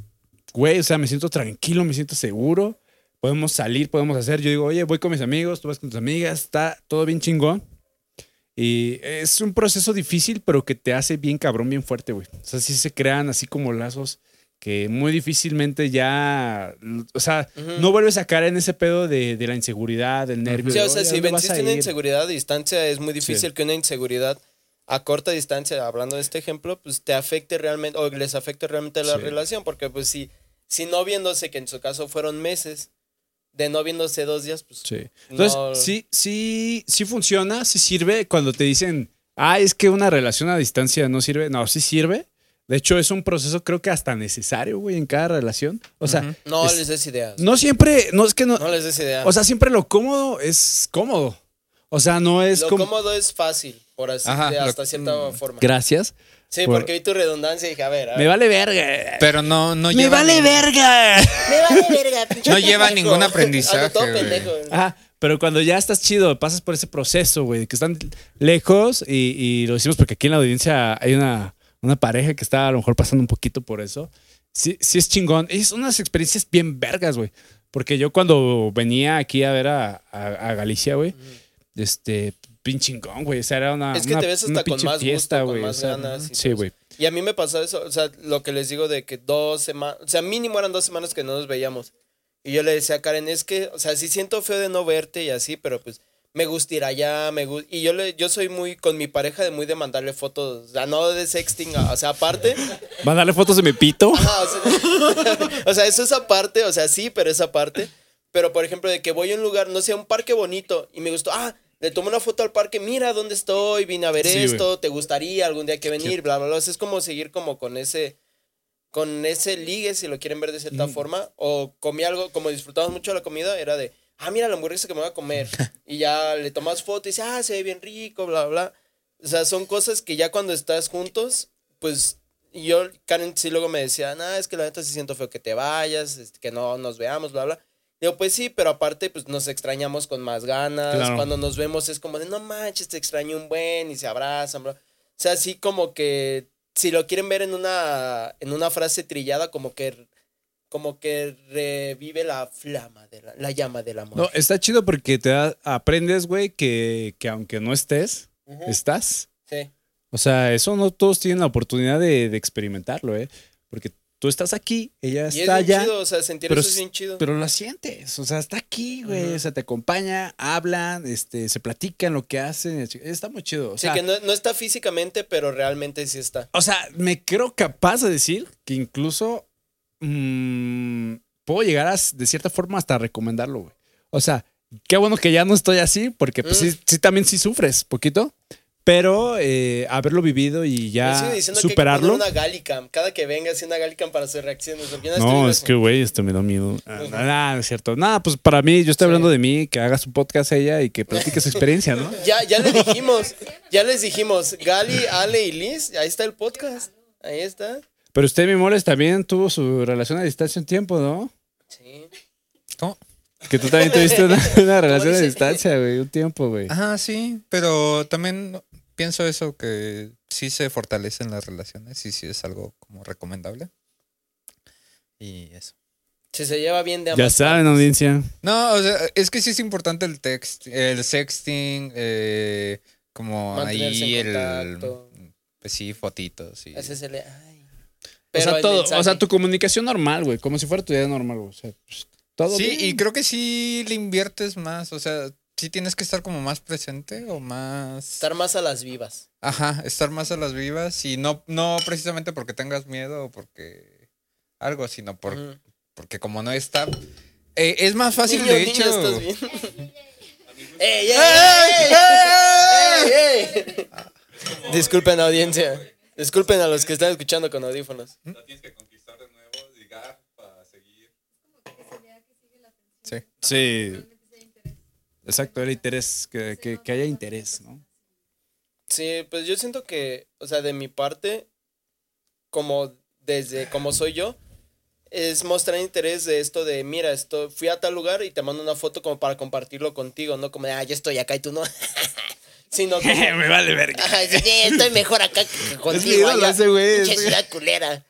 güey, o sea, me siento tranquilo, me siento seguro, podemos salir, podemos hacer. Yo digo, oye, voy con mis amigos, tú vas con tus amigas, está todo bien chingón. Y es un proceso difícil, pero que te hace bien cabrón, bien fuerte, güey. O sea, sí se crean así como lazos que muy difícilmente ya, o sea, Ujú. no vuelves a caer en ese pedo de, de la inseguridad, del nervio. Sí, o sea, "Oye, ¿a si venciste una ir?". inseguridad a distancia, es muy difícil que una inseguridad a corta distancia, hablando de este ejemplo, pues te afecte realmente, o les afecte realmente la Sí. relación, porque pues si, si no viéndose, que en su caso fueron meses, de no viéndose dos días, pues Sí. Entonces, No. sí, sí, sí funciona, sí sirve cuando te dicen, ah, es que una relación a distancia no sirve. No, sí sirve. De hecho, es un proceso creo que hasta necesario, güey, en cada relación. O sea, no es- les des ideas. no siempre, no es que no, No les des ideas. o sea, siempre lo cómodo es cómodo. O sea, no es lo cómodo es fácil, por así, Ajá, de lo- hasta cierta forma. Gracias. Sí, por- porque vi tu redundancia y dije, a ver, a Me ver. vale verga. Pero no, no Me lleva vale verga. Me vale verga, pinche No lleva pendejo. ningún aprendizaje, Ando todo güey. pendejo. Ajá, pero cuando ya estás chido, pasas por ese proceso, güey, de que están lejos y, y lo decimos porque aquí en la audiencia hay una, una pareja que está a lo mejor pasando un poquito por eso. Sí, sí es chingón. Es unas experiencias bien vergas, güey. Porque yo cuando venía aquí a ver a, a- a Galicia, güey, este, bien chingón, güey. O sea, era una, Es que una- te ves hasta con más fiesta, gusto, con más O sea, ganas y sí, güey. Y a mí me pasó eso, o sea, lo que les digo de que dos semanas, o sea, mínimo eran dos semanas que no nos veíamos. Y yo le decía a Karen, es que, o sea, sí siento feo de no verte y así, pero pues me gusta ir allá, me gu- Y yo le, yo soy muy, con mi pareja, de muy de mandarle fotos, o sea, no de sexting, o sea, aparte. ¿Van a darle fotos de mi pito? Ajá, o, sea, o sea, eso es aparte, o sea, sí, pero esa parte. Pero, por ejemplo, de que voy a un lugar, no sé, a un parque bonito, y me gustó, ah, le tomo una foto al parque, mira dónde estoy, vine a ver Sí, esto, te gustaría algún día que venir, bla, bla, bla. O sea, es como seguir como con ese, con ese ligue, si lo quieren ver de cierta forma, o comí algo, como disfrutamos mucho de la comida, era de, ah, mira la hamburguesa que me voy a comer, y ya le tomas foto y dices, ah, se ve bien rico, bla, bla. O sea, son cosas que ya cuando estás juntos, pues yo, Karen sí luego me decía, no, es que la neta sí siento feo que te vayas, este, que no nos veamos, bla, bla. Digo, pues sí, pero aparte, pues nos extrañamos con más ganas. Claro. Cuando nos vemos es como de, no manches, te extraño un buen y se abrazan, bla. O sea, así como que, si lo quieren ver en una, en una frase trillada, como que, como que revive la flama, de la, la llama del amor. No, está chido porque te da- aprendes, güey, que, que aunque no estés, estás. Sí. O sea, eso no todos tienen la oportunidad de, de experimentarlo, ¿eh? Porque tú estás aquí, ella Y es está bien allá, chido, o sea, sentir pero eso es bien chido. pero la sientes. O sea, está aquí, güey. O sea, te acompaña, hablan, este, se platican lo que hacen. Está muy chido. O sí, sea, que no, no está físicamente, pero realmente sí está. o sea, me creo capaz de decir que incluso mm, puedo llegar a, de cierta forma hasta recomendarlo, güey. O sea, qué bueno que ya no estoy así, porque pues Mm. sí, sí también sí sufres poquito, pero eh, haberlo vivido y ya que que superarlo. poner una Gallicam. Cada que venga, así una Gallicam para sus reacciones. No, es que, güey, esto me da miedo. Ah, Nada, no es cierto. Nada, pues para mí, yo estoy hablando de mí, que haga su podcast ella y que platique su experiencia, ¿no? Ya, ya le dijimos, ya les dijimos, Gali, Ale y Liz, ahí está el podcast. Ahí está. Pero usted, mi moles, también tuvo su relación a distancia un tiempo, ¿no? Sí. ¿Cómo? Que tú también tuviste una, una relación a distancia, güey, un tiempo, güey. Ajá, sí, pero también pienso eso, que sí se fortalecen las relaciones y sí es algo como recomendable. Y eso. Si se lleva bien de Ya ambas saben, partes. audiencia. No, o sea, es que sí es importante el text, el sexting, eh, como Mantenerse ahí en el, contacto. pues sí, fotitos y Ese se le. ay. O sea, el todo, mensaje- o sea, tu comunicación normal, güey, como si fuera tu día normal, güey. O sea, pues, todo Sí, bien. y creo que sí le inviertes más, o sea, sí tienes que estar como más presente o más... Estar más a las vivas. Ajá, estar más a las vivas y no, no precisamente porque tengas miedo o porque algo, sino por, porque como no está... eh, es más fácil, Niño, de niño, hecho... ¿estás bien? ¡Ey, ey, ey, ey, ey! Disculpen, audiencia. Disculpen a los que están escuchando con audífonos. tienes que conquistar de nuevo, ligar para seguir. Sí. Sí. Exacto, el interés, que, que, que haya interés, ¿no? Sí, pues yo siento que, o sea, de mi parte, como desde como soy yo, es mostrar interés de esto de, mira, esto, fui a tal lugar y te mando una foto como para compartirlo contigo, no como de, ah, yo estoy acá y tú no. Sino como, Me vale verga. Ay, sí, estoy mejor acá que contigo. allá, ese güey, pinche ciudad culera.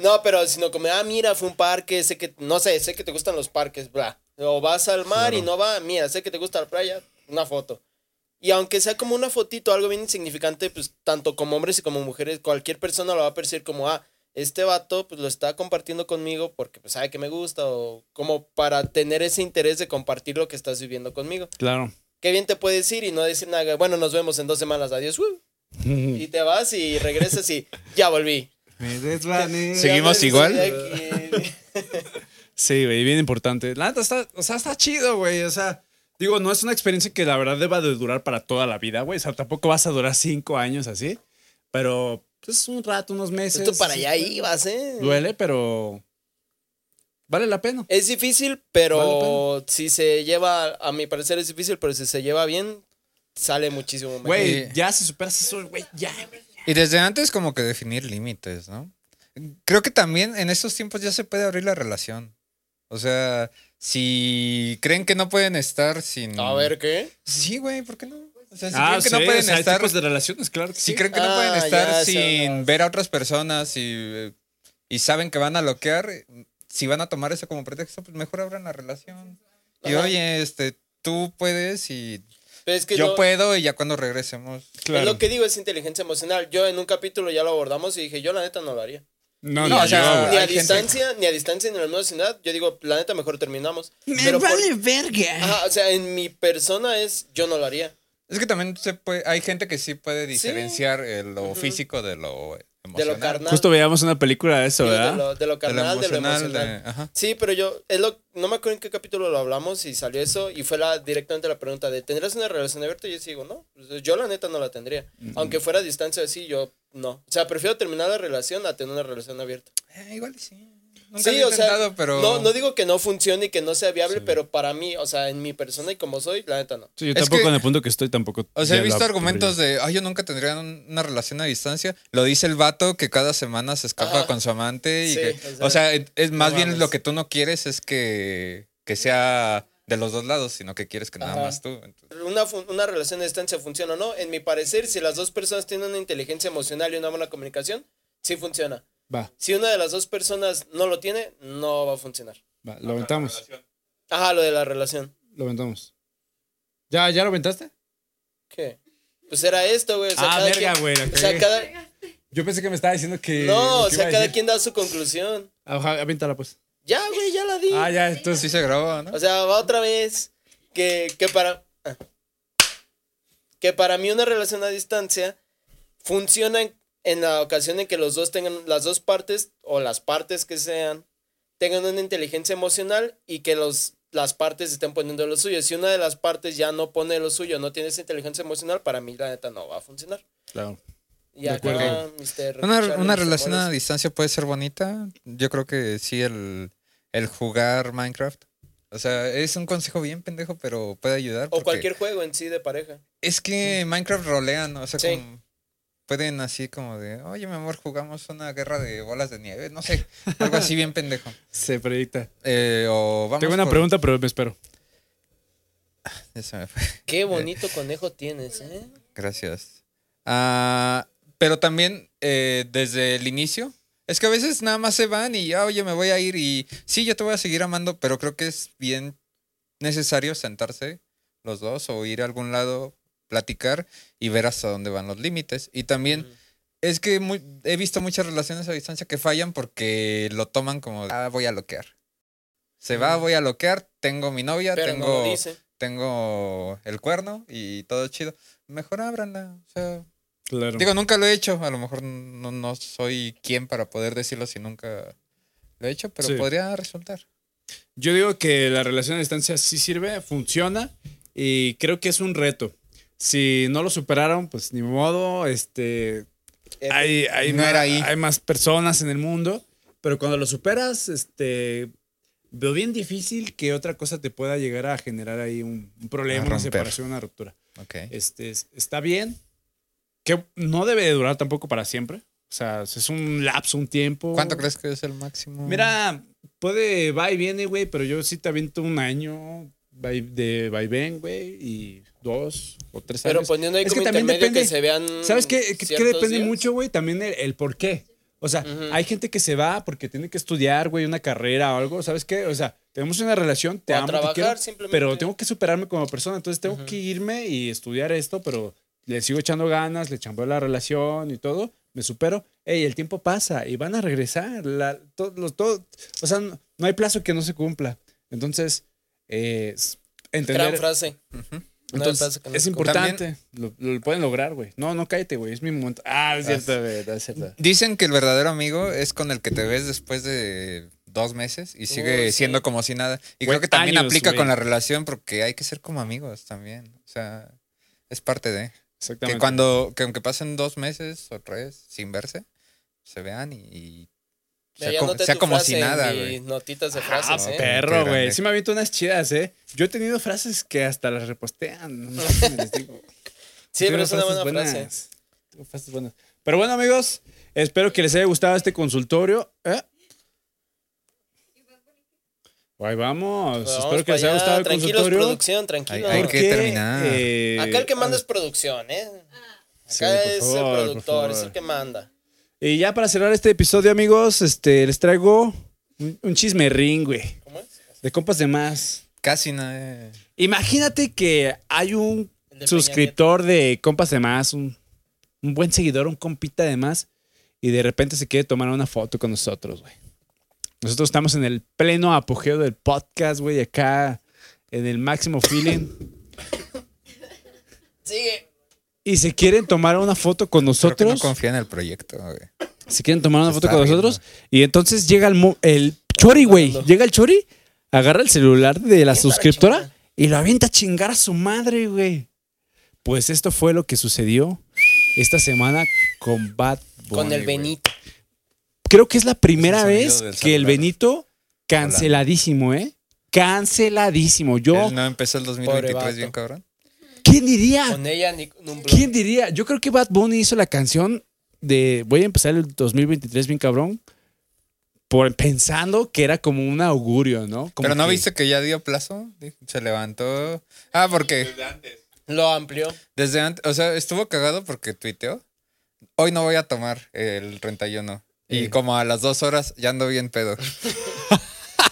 No, pero sino como, ah, mira, fue un parque, sé que, no sé, sé que te gustan los parques, bla. O vas al mar y no va, mira, sé que te gusta la playa, una foto. Y aunque sea como una fotito, algo bien insignificante, pues tanto como hombres y como mujeres, cualquier persona lo va a percibir como, ah, este vato pues lo está compartiendo conmigo porque pues sabe que me gusta o como para tener ese interés de compartir lo que estás viviendo conmigo. Claro. Qué bien te puedes ir y no decir nada, bueno, nos vemos en dos semanas, adiós. uh. Y te vas y regresas y ya volví. Me. ¿Seguimos igual? Sí, güey, bien importante. La neta está, o sea, está chido, güey. O sea, digo, no es una experiencia que la verdad deba de durar para toda la vida, güey. O sea, tampoco vas a durar cinco años así. Pero, pues, un rato, unos meses. Tú para allá ibas, ¿eh? Duele, pero vale la pena. Es difícil, Vale pero si se lleva, a mi parecer es difícil, pero si se lleva bien, sale muchísimo mejor. Güey, ya si superas eso, güey, ya, güey. Y desde antes como que definir límites, ¿no? Creo que también en estos tiempos ya se puede abrir la relación. O sea, si creen que no pueden estar sin... A ver, ¿qué? Sí, güey, ¿por qué no? O sea, si Ah, creen que sí, no pueden o sea, hay estar... tipos de relaciones, claro que Si sí. creen que no Ah, pueden estar ya sin ver a otras personas y, y saben que van a loquear, si van a tomar eso como pretexto, pues mejor abran la relación. Y Ajá. oye, este, tú puedes y Pero es que yo no- puedo y ya cuando regresemos. Es lo que digo, es inteligencia emocional. Yo en un capítulo ya lo abordamos y dije, yo la neta no lo haría. No, no, o sea, ni a distancia, ni a distancia, ni en la misma ciudad. Yo digo, la neta mejor terminamos. Pero por- verga. Ajá, o sea, en mi persona es, yo no lo haría. Es que también se puede, hay gente que sí puede diferenciar eh, lo físico de lo emocional. carnal. Justo veíamos una película de eso, Sí, de, ¿verdad? lo, de lo De lo carnal, de lo emocional, emocional. de- ajá. Sí, pero yo, es lo, no me acuerdo en qué capítulo lo hablamos y salió eso y fue la, directamente la pregunta de, ¿tendrías una relación abierta? Y yo sí digo, no, pues, yo la neta no la tendría. Aunque fuera a distancia así, yo no. O sea, prefiero terminar la relación a tener una relación abierta. Eh, igual sí. Nunca sí, lo he o sea, pero... no, no digo que no funcione y que no sea viable, pero para mí, o sea, en mi persona y como soy, la neta no. Sí, yo Es tampoco que- en el punto que estoy tampoco. O sea, he visto argumentos de, ay, yo nunca tendría un- una relación a distancia. Lo dice el vato que cada semana se escapa Ajá. con su amante y Sí, que, o o sea, es- es más bien mames. lo que tú no quieres es que, que sea de los dos lados, sino que quieres que nada Ajá. más tú. Entonces, Una, una relación a distancia funciona o no. En mi parecer, si las dos personas tienen una inteligencia emocional y una buena comunicación, sí funciona. Va, Si una de las dos personas no lo tiene, no va a funcionar. va, lo aventamos. Ajá, lo de la relación. Lo aventamos. ¿Ya, ¿Ya lo aventaste? ¿Qué? Pues era esto, güey. O sea, Ah, verga, güey, O sea, cada... Yo pensé que me estaba diciendo que. No, o sea, cada decir. quien da su conclusión. Ajá, aviéntala, pues. Ya, güey, ya la di. Ah, ya, entonces. sí se grabó, ¿no? O sea, va otra vez. Que, que para. ah. Que para mí una relación a distancia funciona en- en la ocasión en que los dos tengan, las dos partes o las partes que sean, tengan una inteligencia emocional y que los, las partes estén poniendo lo suyo. Si una de las partes ya no pone lo suyo, no tiene esa inteligencia emocional, para mí la neta no va a funcionar. Claro. Y acá. Mr. Una, una relación a distancia puede ser bonita. Yo creo que sí, el, el jugar Minecraft. O sea, es un consejo bien pendejo, pero puede ayudar. O cualquier juego en sí de pareja. Es que Minecraft rolean, o sea, Sí. como- pueden así como de, oye, mi amor, jugamos una guerra de bolas de nieve. No sé, algo así bien pendejo. Se proyecta. Eh, o vamos Tengo una por- pregunta, pero me espero. Ya se me fue. Qué bonito conejo tienes, ¿eh? Gracias. Ah, pero también eh, desde el inicio. Es que a veces nada más se van y ya, oye, me voy a ir y sí, yo te voy a seguir amando, pero creo que es bien necesario sentarse los dos o ir a algún lado, platicar y ver hasta dónde van los límites. Y también es que muy- he visto muchas relaciones a distancia que fallan porque lo toman como, ah, voy a loquear. Se va, voy a loquear, tengo mi novia, Pero tengo no lo dice. tengo el cuerno y todo chido. Mejor ábranla. O sea, Claro. digo, nunca lo he hecho. A lo mejor no, no soy quien para poder decirlo si nunca lo he hecho, pero Sí. podría resultar. Yo digo que la relación a distancia sí sirve, funciona y creo que es un reto. Si no lo superaron, pues ni modo, este, hay, hay, No más, era ahí. hay más personas en el mundo, pero cuando lo superas, este, veo bien difícil que otra cosa te pueda llegar a generar ahí un, un problema, una separación, una ruptura. Ok. Este, es- está bien, que no debe de durar tampoco para siempre. O sea, es un lapso, un tiempo. ¿Cuánto crees que es el máximo? Mira, puede va y viene, güey, pero yo sí te aviento un año va y- de vaivén, güey, y dos o tres Pero años. poniendo ahí Es que como también intermedio depende. que se vean. ¿Sabes qué? Que, que ciertos depende días. mucho, güey, también el, el por qué. O sea, hay gente que se va porque tiene que estudiar, güey, una carrera o algo. ¿Sabes qué? O sea, tenemos una relación, te O amo, te trabajar, quiero, simplemente. pero tengo que superarme como persona. Entonces tengo que irme y estudiar esto, pero le sigo echando ganas, le chambeo la relación y todo, me supero. Ey, el tiempo pasa y van a regresar. La, todo, lo- todo- o sea, no, no hay plazo que no se cumpla. Entonces, eh, entender. Gran frase. Hay Entonces, no es importante. Lo, lo pueden lograr, güey. No, no cállate, güey. Es mi momento. Ah, es cierto, güey. no Es cierto. Dicen que el verdadero amigo es con el que te ves después de dos meses y sigue sí. siendo como si nada. Y Güey, creo que también años, aplica güey. con la relación porque hay que ser como amigos también. O sea, es parte de... Exactamente. Que cuando, que aunque pasen dos meses o tres sin verse, se vean y, sea, como, sea frase si nada, güey. notitas de Ah, frases, ¿eh? perro, güey. Sí me aviento unas chidas, ¿eh? Yo he tenido frases que hasta las repostean. No sé cómo les digo. Sí, pero es una buena frase. buenas. Tengo frases buenas. Pero bueno, amigos, espero que les haya gustado este consultorio. ¿Eh? Ahí vamos. Pues espero que les haya gustado el Tranquilos, consultorio. producción, tranquilos. Hay- hay que terminar. eh, Acá el que manda es producción, ¿eh? Acá es favor, el productor, es el que manda. Y ya para cerrar este episodio, amigos, este, les traigo un, un chismerrín, güey. ¿Cómo es? De compas de más. Casi no. eh. Imagínate que hay un suscriptor de compas de más, un, un buen seguidor, un compita de más, y de repente se quiere tomar una foto con nosotros, güey. Nosotros estamos en el pleno apogeo del podcast, güey, acá en el máximo feeling. Sigue. Y se quieren tomar una foto con Creo que no nosotros. confía en el proyecto, güey. se quieren tomar una Se foto con nosotros. Y entonces llega el, mo- el Chori, güey. Llega el Chori, agarra el celular de la suscriptora y lo avienta a chingar a su madre, güey. Pues esto fue lo que sucedió esta semana con Bad Bunny, Con el güey. Benito. Creo que es la primera vez que el. Benito canceladísimo, ¿eh? Canceladísimo. Yo, Él no empezó el 2023 vato. bien cabrón. ¿Quién diría? Con ella ni con un blog. ¿Quién diría? Yo creo que Bad Bunny hizo la canción de voy a empezar el 2023 bien cabrón por pensando que era como un augurio, ¿no? Como Pero no que- viste que ya dio plazo. Se levantó. Ah, porque Lo amplió. desde antes, o sea, estuvo cagado porque tuiteó. Hoy no voy a tomar el 31. Y como a las dos horas ya ando bien pedo.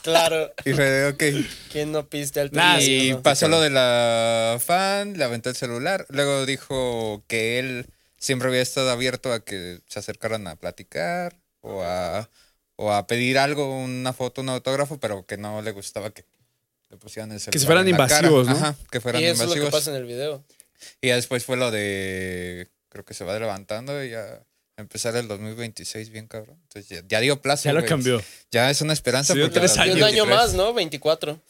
Claro. Y fue de, ok. ¿Quién no piste al Nah? Y pasó lo de la fan, le aventó el celular. Luego dijo que él siempre había estado abierto a que se acercaran a platicar o a, o a pedir algo, una foto, un autógrafo, pero que no le gustaba que le pusieran el celular. se fueran en la cara. invasivos, ¿no? Ajá, que fueran Y eso es lo que invasivos. pasa en el video. Y ya después fue lo de. Creo que se va levantando y ya empezar el 2026 bien cabrón. Entonces ya, ya dio plazo. Ya lo cambió. Ya es una esperanza. Sí, porque tres Y un años. año 2023 más, ¿no? 24.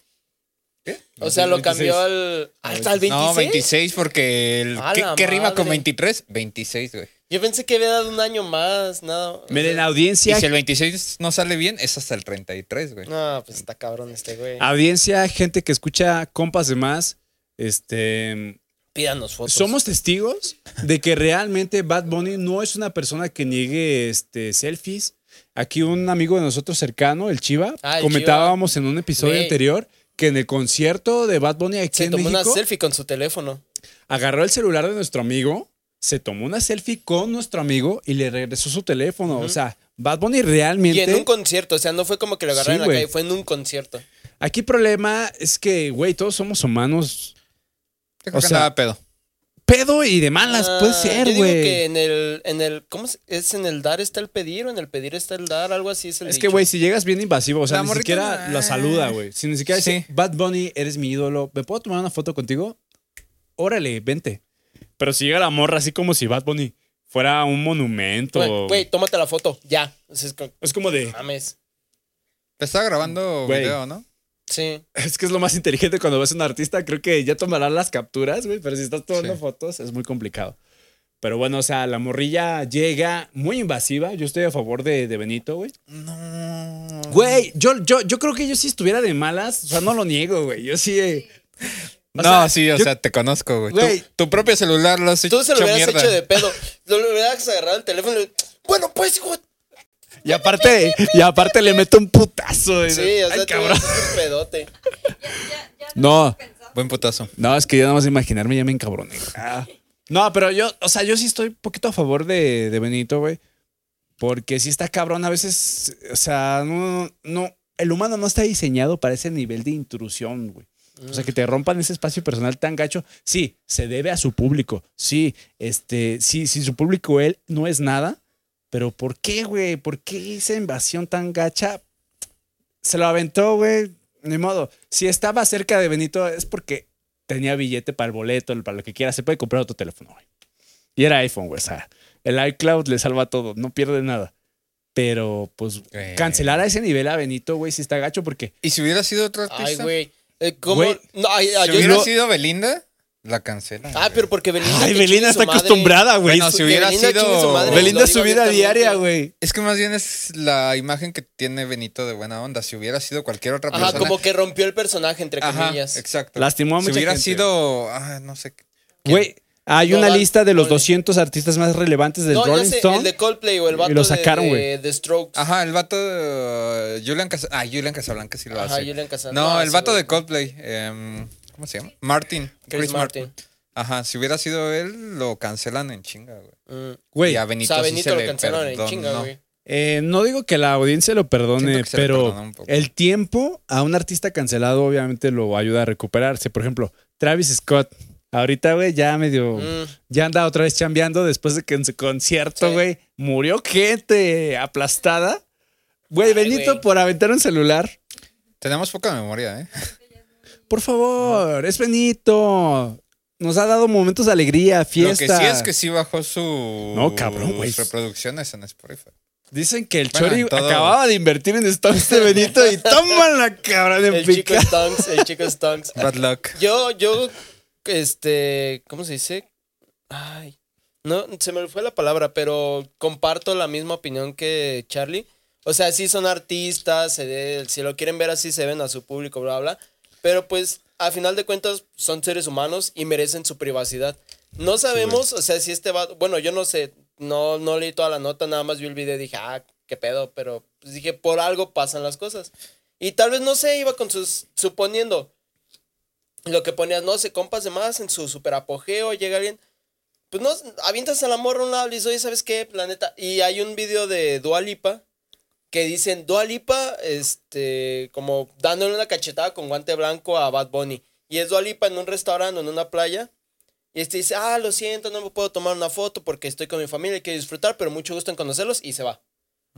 ¿Qué? O sea, lo 26. cambió al. ¿Hasta el 26? No, 26 porque el, ¿qué, qué rima con madre. 23? 26, güey. Yo pensé que había dado un año más, nada. o Miren, sea, Y audiencia, si el 26 no sale bien, es hasta el 33, güey. No, pues está cabrón este güey. audiencia, gente que escucha compas de más, este, Pídanos fotos. somos testigos de que realmente Bad Bunny no es una persona que niegue este, selfies. Aquí un amigo de nosotros cercano, el Chiva, Ah, el comentábamos en un episodio anterior que en el concierto de Bad Bunny aquí Se en tomó una selfie con su teléfono. agarró el celular de nuestro amigo, se tomó una selfie con nuestro amigo y le regresó su teléfono. O sea, Bad Bunny Y realmente... en un concierto, o sea, no fue como que lo agarraron Sí, en la calle, fue en un concierto. Aquí el problema es que, güey, todos somos humanos. Yo creo o que sea, andaba pedo. Pedo y de malas, puede Ah, ser, yo digo güey. que en el, en el, ¿cómo se- es? En el dar está el pedir o en el pedir está el dar, algo así es el Es que, güey, si llegas bien invasivo, o sea, La ni morrita siquiera no- lo saluda, güey. Si ni siquiera dice. Bad Bunny, eres mi ídolo, ¿me puedo tomar una foto contigo? Órale, vente. Pero si llega la morra así como si Bad Bunny fuera un monumento. Güey, tómate la foto, ya. Es como, Es como de, mames. Te estaba grabando Güey. video, ¿no? Sí. es que es lo más inteligente cuando ves a un artista, creo que ya tomará las capturas, güey, pero si estás tomando Sí. fotos es muy complicado. Pero bueno, o sea, la morrilla llega muy invasiva. Yo estoy a favor de, de Benito, güey. No. Güey, yo, yo, yo creo que yo si estuviera de malas, o sea, no lo niego, güey. Yo sí. eh, o no, sea, sí, o yo- sea, te conozco, güey. Güey. Tu, tu propio celular lo has hecho Tú se lo hubieras mierda. hecho de pedo. Lo le hubieras agarrado el teléfono y le- Bueno, pues, hijo. Y aparte, y aparte le meto un putazo. Sí, o sea, Ay, cabrón. un pedote. No, Buen putazo. no, es que ya nada más imaginarme ya me encabroné. Ah. No, pero yo, o sea, yo sí estoy un poquito a favor de, de Benito, güey. Porque si está cabrón, a veces, o sea, no, no, el humano no está diseñado para ese nivel de intrusión, güey. O sea, que te rompan ese espacio personal tan gacho. Sí, se debe a su público. Sí, este, sí, si su público él no es nada. Pero ¿por qué, güey? ¿Por qué esa invasión tan gacha? Se lo aventó, güey. Ni modo. Si estaba cerca de Benito es porque tenía billete para el boleto, para lo que quiera. Se puede comprar otro teléfono, güey. Y era iPhone, güey. O sea, el iCloud le salva todo. No pierde nada. Pero, pues, Güey. cancelar a ese nivel a Benito, güey, sí está gacho porque ¿Y si hubiera sido otro artista? Ay, güey. Eh, ¿Cómo? Güey, No, ay, ay, Si yo hubiera no- sido Belinda, la cancela. Ah, pero porque Belinda. Ay, Belinda está madre. acostumbrada, güey. Bueno, si hubiera Belinda sido- madre, Belinda su vida diaria, güey. Es que más bien es la imagen que tiene Benito de buena onda. Si hubiera sido cualquier otra persona. Ajá, como que rompió el personaje, entre Ajá, comillas. exacto. Lastimó a Si mucha hubiera gente. sido. Ah, no sé. qué- Güey, hay No, una lista de los Bunny. 200 artistas más relevantes del no, Rolling ya sé, Stone. el de Coldplay o el vato lo sacaron, de, güey. de The Strokes. Ajá, el vato de. uh, Julian Casablanca. Ah, Julian Casablanca sí lo Ajá, hace. Julian Casablanca. No, No, el vato de Coldplay. em, ¿Cómo se llama? Martin. Chris, Martin. Ajá, si hubiera sido él, lo cancelan en chinga, güey. Mm. Güey, y a O Benito, sea, sí Benito se lo le cancelaron en chinga, güey. eh, no digo que la audiencia lo perdone, pero el tiempo a un artista cancelado obviamente lo ayuda a recuperarse. Por ejemplo, Travis Scott. Ahorita, güey, ya medio... Mm. Ya anda otra vez chambeando después de que en su concierto, Sí. güey, murió gente aplastada. Güey, Benito por aventar un celular. Tenemos poca memoria, ¿eh? Por favor, es Benito. Nos ha dado momentos de alegría, fiesta. Lo que sí es que sí bajó su. No, cabrón, güey. reproducciones en Spotify. Dicen que el Bueno, Chori todo- acababa de invertir en stocks de Benito y toma la cabrón en El chico pica. Stonks, el chico Stonks. Bad luck. Yo, yo, este, ¿cómo se dice? Ay, no, se me fue la palabra, pero comparto la misma opinión que Charlie. O sea, sí son artistas, se de- si lo quieren ver así, se ven a su público, bla, bla. Pero pues, a final de cuentas, son seres humanos y merecen su privacidad. No sabemos, o sea, si este va, bueno, yo no sé, no, no leí toda la nota, nada más vi el video y dije, ah, qué pedo, pero pues dije, por algo pasan las cosas. Y tal vez, no sé, iba con sus, suponiendo, lo que ponías, no sé, compas de más en su super apogeo, llega alguien, pues no, avientas al amor a un lado y dices, oye, ¿sabes qué, planeta? Y hay un video de Dua Lipa que dicen, Dua Lipa, este, como dándole una cachetada con guante blanco a Bad Bunny. Y es Dua Lipa en un restaurante o en una playa. Y este dice, ah, lo siento, no me puedo tomar una foto porque estoy con mi familia y quiero disfrutar, pero mucho gusto en conocerlos y se va.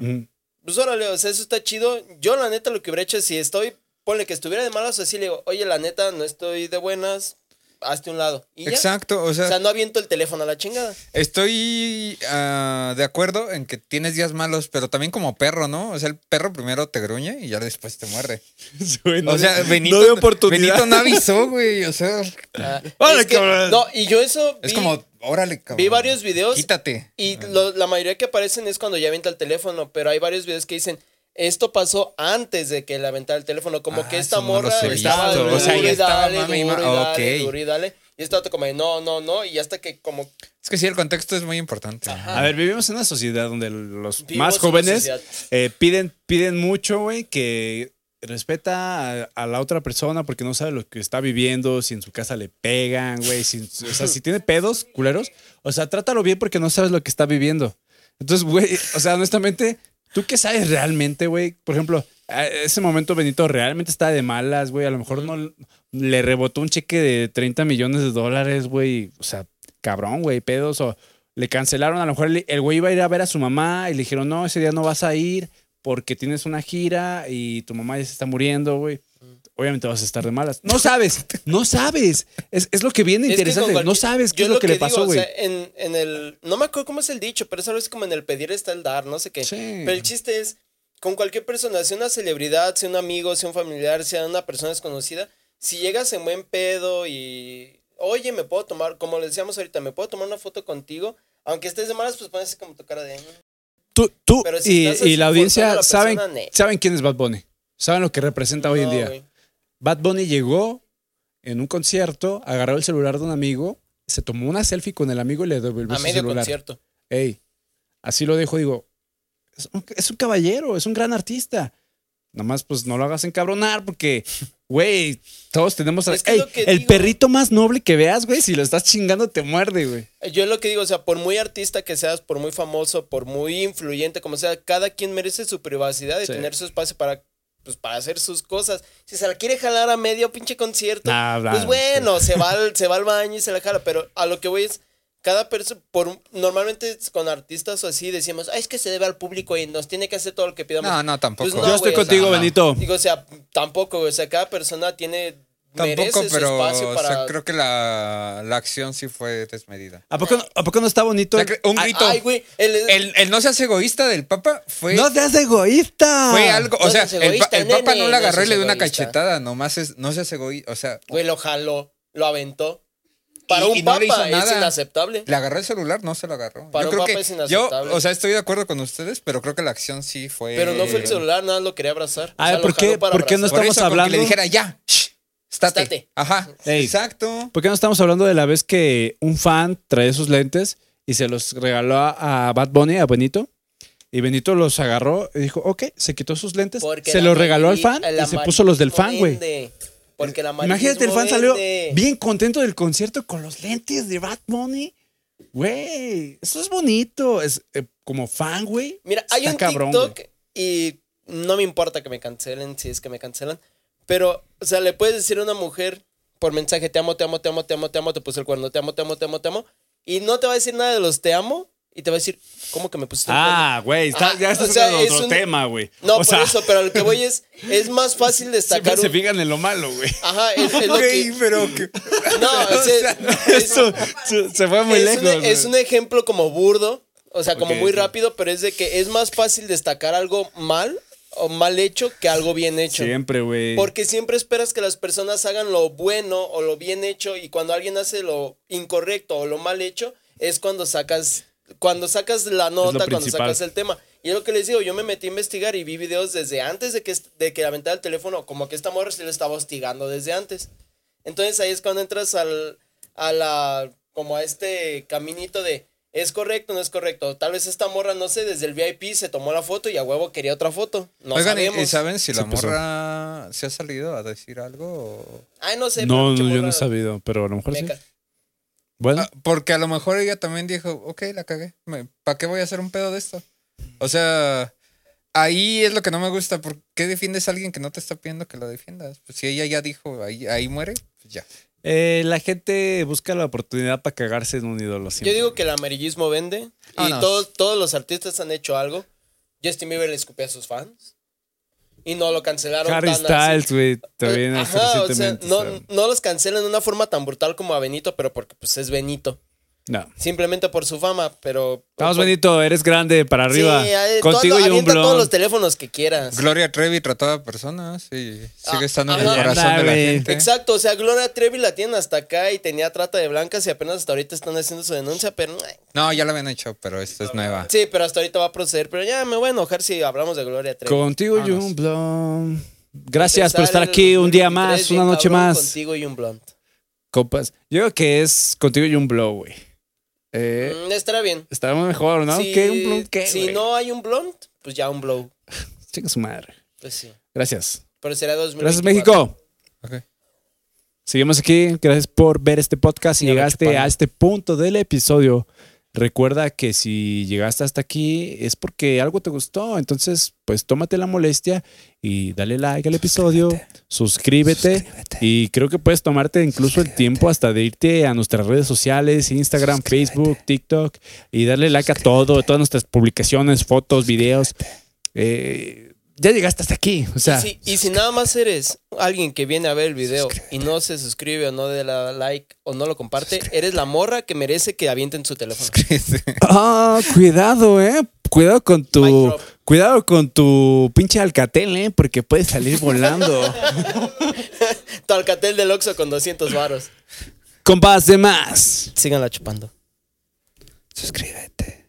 Ujú. Pues órale, o sea, eso está chido. Yo, la neta, lo que hubiera hecho si estoy, ponle que estuviera de malas, así le digo, oye, la neta, no estoy de buenas. Hazte un lado. Y. Exacto, o O sea, sea, no aviento el teléfono a la chingada. estoy ah, de acuerdo en que tienes días malos, pero también como perro, ¿no? O sea, el perro primero te gruñe y ya después te muerde. Güey, no o sea, de- Benito, no de oportunidad. Benito no avisó, güey. O sea, Ah, Órale, es que- cabrón. no, y yo eso es como, órale, cabrón. vi varios videos Quítate. y lo- la mayoría que aparecen es cuando ya avienta el teléfono, pero hay varios videos que dicen esto pasó antes de que le aventara el teléfono, como Ah, que esta no morra he estaba duro O sea, y ya estaba dale, mami y duro ma- y dale, duro y dale. Y esta otra como de, no, no, no, y hasta que como Es que sí, el contexto es muy importante. A ver, vivimos en una sociedad donde los Vivimos más jóvenes eh, piden, piden mucho, güey, que respeta a, a la otra persona porque no sabe lo que está viviendo, si en su casa le pegan, güey, si, o sea, si tiene pedos, culeros, o sea, trátalo bien porque no sabes lo que está viviendo. Entonces, güey, o sea, honestamente, ¿tú qué sabes realmente, güey? Por ejemplo, a ese momento Benito realmente estaba de malas, güey, a lo mejor no le rebotó un cheque de 30 millones de dólares, güey, o sea, cabrón, güey, pedos o le cancelaron, a lo mejor el güey iba a ir a ver a su mamá y le dijeron, no, ese día no vas a ir porque tienes una gira y tu mamá ya se está muriendo, güey. Obviamente vas a estar de malas. No sabes, no sabes. Es, es lo que viene Es interesante. No sabes qué es lo que, le digo, pasó, o güey. sea, en, en el. No me acuerdo cómo es el dicho, pero es como en el pedir está el dar, no sé qué. Sí. Pero el chiste es, con cualquier persona, sea una celebridad, sea un amigo, sea un familiar, sea una persona desconocida, si llegas en buen pedo y. Oye, me puedo tomar, como le decíamos ahorita, me puedo tomar una foto contigo. Aunque estés de malas, pues pones así como tu cara de. "Mm". Tú, tú si y, y la así audiencia saben, ne. saben quién es Bad Bunny. Saben lo que representa hoy en día. Bad Bunny llegó en un concierto, agarró el celular de un amigo, se tomó una selfie con el amigo y le devolvió A su medio celular. concierto. Ey, así lo dejo, digo, es un, es un caballero, es un gran artista. Nomás, pues no lo hagas encabronar porque, güey, todos tenemos. Es que Ey, el digo- perrito más noble que veas, güey, si lo estás chingando, te muerde, güey. Yo lo que digo, o sea, por muy artista que seas, por muy famoso, por muy influyente, como sea, cada quien merece su privacidad de Sí. tener su espacio para, pues, para hacer sus cosas. Si se la quiere jalar a medio pinche concierto, Nah, nah, pues bueno, se, va al, se va al baño y se la jala, pero a lo que voy es, cada persona, por normalmente con artistas o así decimos, ah, es que se debe al público y nos tiene que hacer todo lo que pidamos. No, no, tampoco. Pues no, Yo estoy o sea, contigo, ajá. Benito. Digo, o sea, tampoco, o sea, cada persona tiene, Tampoco, pero o sea, creo que la, la acción sí fue desmedida. ¿A poco, no- ¿A poco no está bonito? O sea, un Ay, grito. Ay, güey, el- El, el no seas egoísta del Papa fue, ¡No seas egoísta! fue algo. O No sea, el, pa- egoísta, el Papa nene, no le no agarró y le dio una cachetada. Nomás es, no seas egoísta. O sea, Güey, lo jaló, lo aventó. Para Y- un y no le papa hizo es inaceptable. le agarró el celular, no se lo agarró. Para yo un creo papa que es yo, inaceptable. o sea, estoy de acuerdo con ustedes, pero creo que la acción sí fue. Pero no fue el celular, nada lo quería abrazar. A ver, lo ¿por qué- por qué no. Por Estamos eso, con que hablando- le dijera ya, shh, estate. Estate. Ajá. Ey. Exacto. ¿Por qué no estamos hablando de la vez que un fan traía sus lentes y se los regaló a, a Bad Bunny, a Benito? Y Benito los agarró y dijo, ok, se quitó sus lentes, Porque se los regaló al fan y se puso los del fan, güey. Porque el Imagínate, el fan salió bien contento del concierto con los lentes de Bad Bunny. Güey, eso es bonito. Es eh, como fan, güey. Mira, hay está un cabrón, TikTok y no me importa que me cancelen si es que me cancelan. Pero, o sea, le puedes decir a una mujer por mensaje, te amo, te amo, te amo, te amo, te amo, te puse el cuerno, te amo, te amo, te amo, te amo. Y no te va a decir nada de los te amo y te va a decir, ¿cómo que me pusiste el cuerno? Ah, güey, está- Ajá, ya estás o sea, en es otro un- tema, güey. No, o por sea, eso, pero lo que voy es, es más fácil siempre destacar se un... fijan en lo malo, güey. Ajá, es, es lo que... pero que. No, es, es- Eso se, se fue muy es lejos. un, es un ejemplo como burdo, o sea, como Ok, muy rápido, pero es de que es más fácil destacar algo mal o mal hecho que algo bien hecho. Siempre, güey. Porque siempre esperas que las personas hagan lo bueno o lo bien hecho y cuando alguien hace lo incorrecto o lo mal hecho es cuando sacas cuando sacas la nota, cuando sacas el tema. Y es lo que les digo, yo me metí a investigar y vi videos desde antes de que, de que aventara el teléfono, como que esta morra se le estaba hostigando desde antes. Entonces ahí es cuando entras al, a la, como a este caminito de, ¿es correcto o no es correcto? Tal vez esta morra, no sé, desde el VIP se tomó la foto y a huevo quería otra foto. No Oigan, ¿y- sabemos. ¿y saben si la Se pasó. morra se ha salido a decir algo? o- Ay, no sé. No, pero pinche no, yo no morra he sabido, pero a lo mejor sí. meca. Bueno, Ah, porque a lo mejor ella también dijo, ok, la cagué. ¿Para qué voy a hacer un pedo de esto? O sea, ahí es lo que no me gusta. ¿Por qué defiendes a alguien que no te está pidiendo que lo defiendas? Pues si ella ya dijo, ahí, ahí muere, pues ya. Eh, la gente busca la oportunidad para cagarse en un ídolo siempre. Yo digo que el amarillismo vende y todos, todos los artistas han hecho algo. Justin Bieber le escupió a sus fans. Y no lo cancelaron Harry tan. Styles, güey. También Ajá, o sea, no, no los cancelan de una forma tan brutal como a Benito, pero porque pues es Benito. No. Simplemente por su fama, pero... Vamos, por- Benito, eres grande para arriba. Sí, eh, Contigo todo- y un avienta todos los blog. teléfonos que quieras. Gloria Trevi trataba a personas y sigue Ah, estando en el corazón de la gente. Exacto, o sea, Gloria Trevi la tienen hasta acá y tenía trata de blancas y apenas hasta ahorita están haciendo su denuncia, pero... No, ya la habían hecho, pero esta es nueva. Sí, pero hasta ahorita va a proceder, pero ya me voy a enojar si hablamos de Gloria Trevi. Contigo y un blog. Gracias por estar aquí un día 2023 más, una noche más. Contigo y un blunt. Compas. Yo creo que es contigo y un blog, güey. Eh, Mm, estará bien. Estará mejor, ¿no? Si- ¿Qué? ¿Un blog? ¿Qué? Si güey? no hay un blunt, pues ya un blow. Chinga su madre. Pues sí. Gracias. Pero será 2024. Gracias, México. Ok. Seguimos aquí. Gracias por ver este podcast. Si Ya me llegaste a este punto del episodio, recuerda que si llegaste hasta aquí es porque algo te gustó. Entonces, pues tómate la molestia y dale like al episodio, suscríbete, y creo que puedes tomarte incluso el tiempo hasta de irte a nuestras redes sociales, Instagram, Facebook, TikTok y darle like a todo, todas nuestras publicaciones, fotos, videos. Eh, ya llegaste hasta aquí. O sea, y, si, y si nada más eres alguien que viene a ver el video y no se suscribe o no le da like o no lo comparte, eres la morra que merece que avienten su teléfono. Ah, cuidado, eh. Cuidado con tu. Cuidado con tu pinche alcatel, eh. Porque puedes salir volando. Tu alcatel del Oxxo con 200 varos. Compas de más. Síganla chupando. Suscríbete.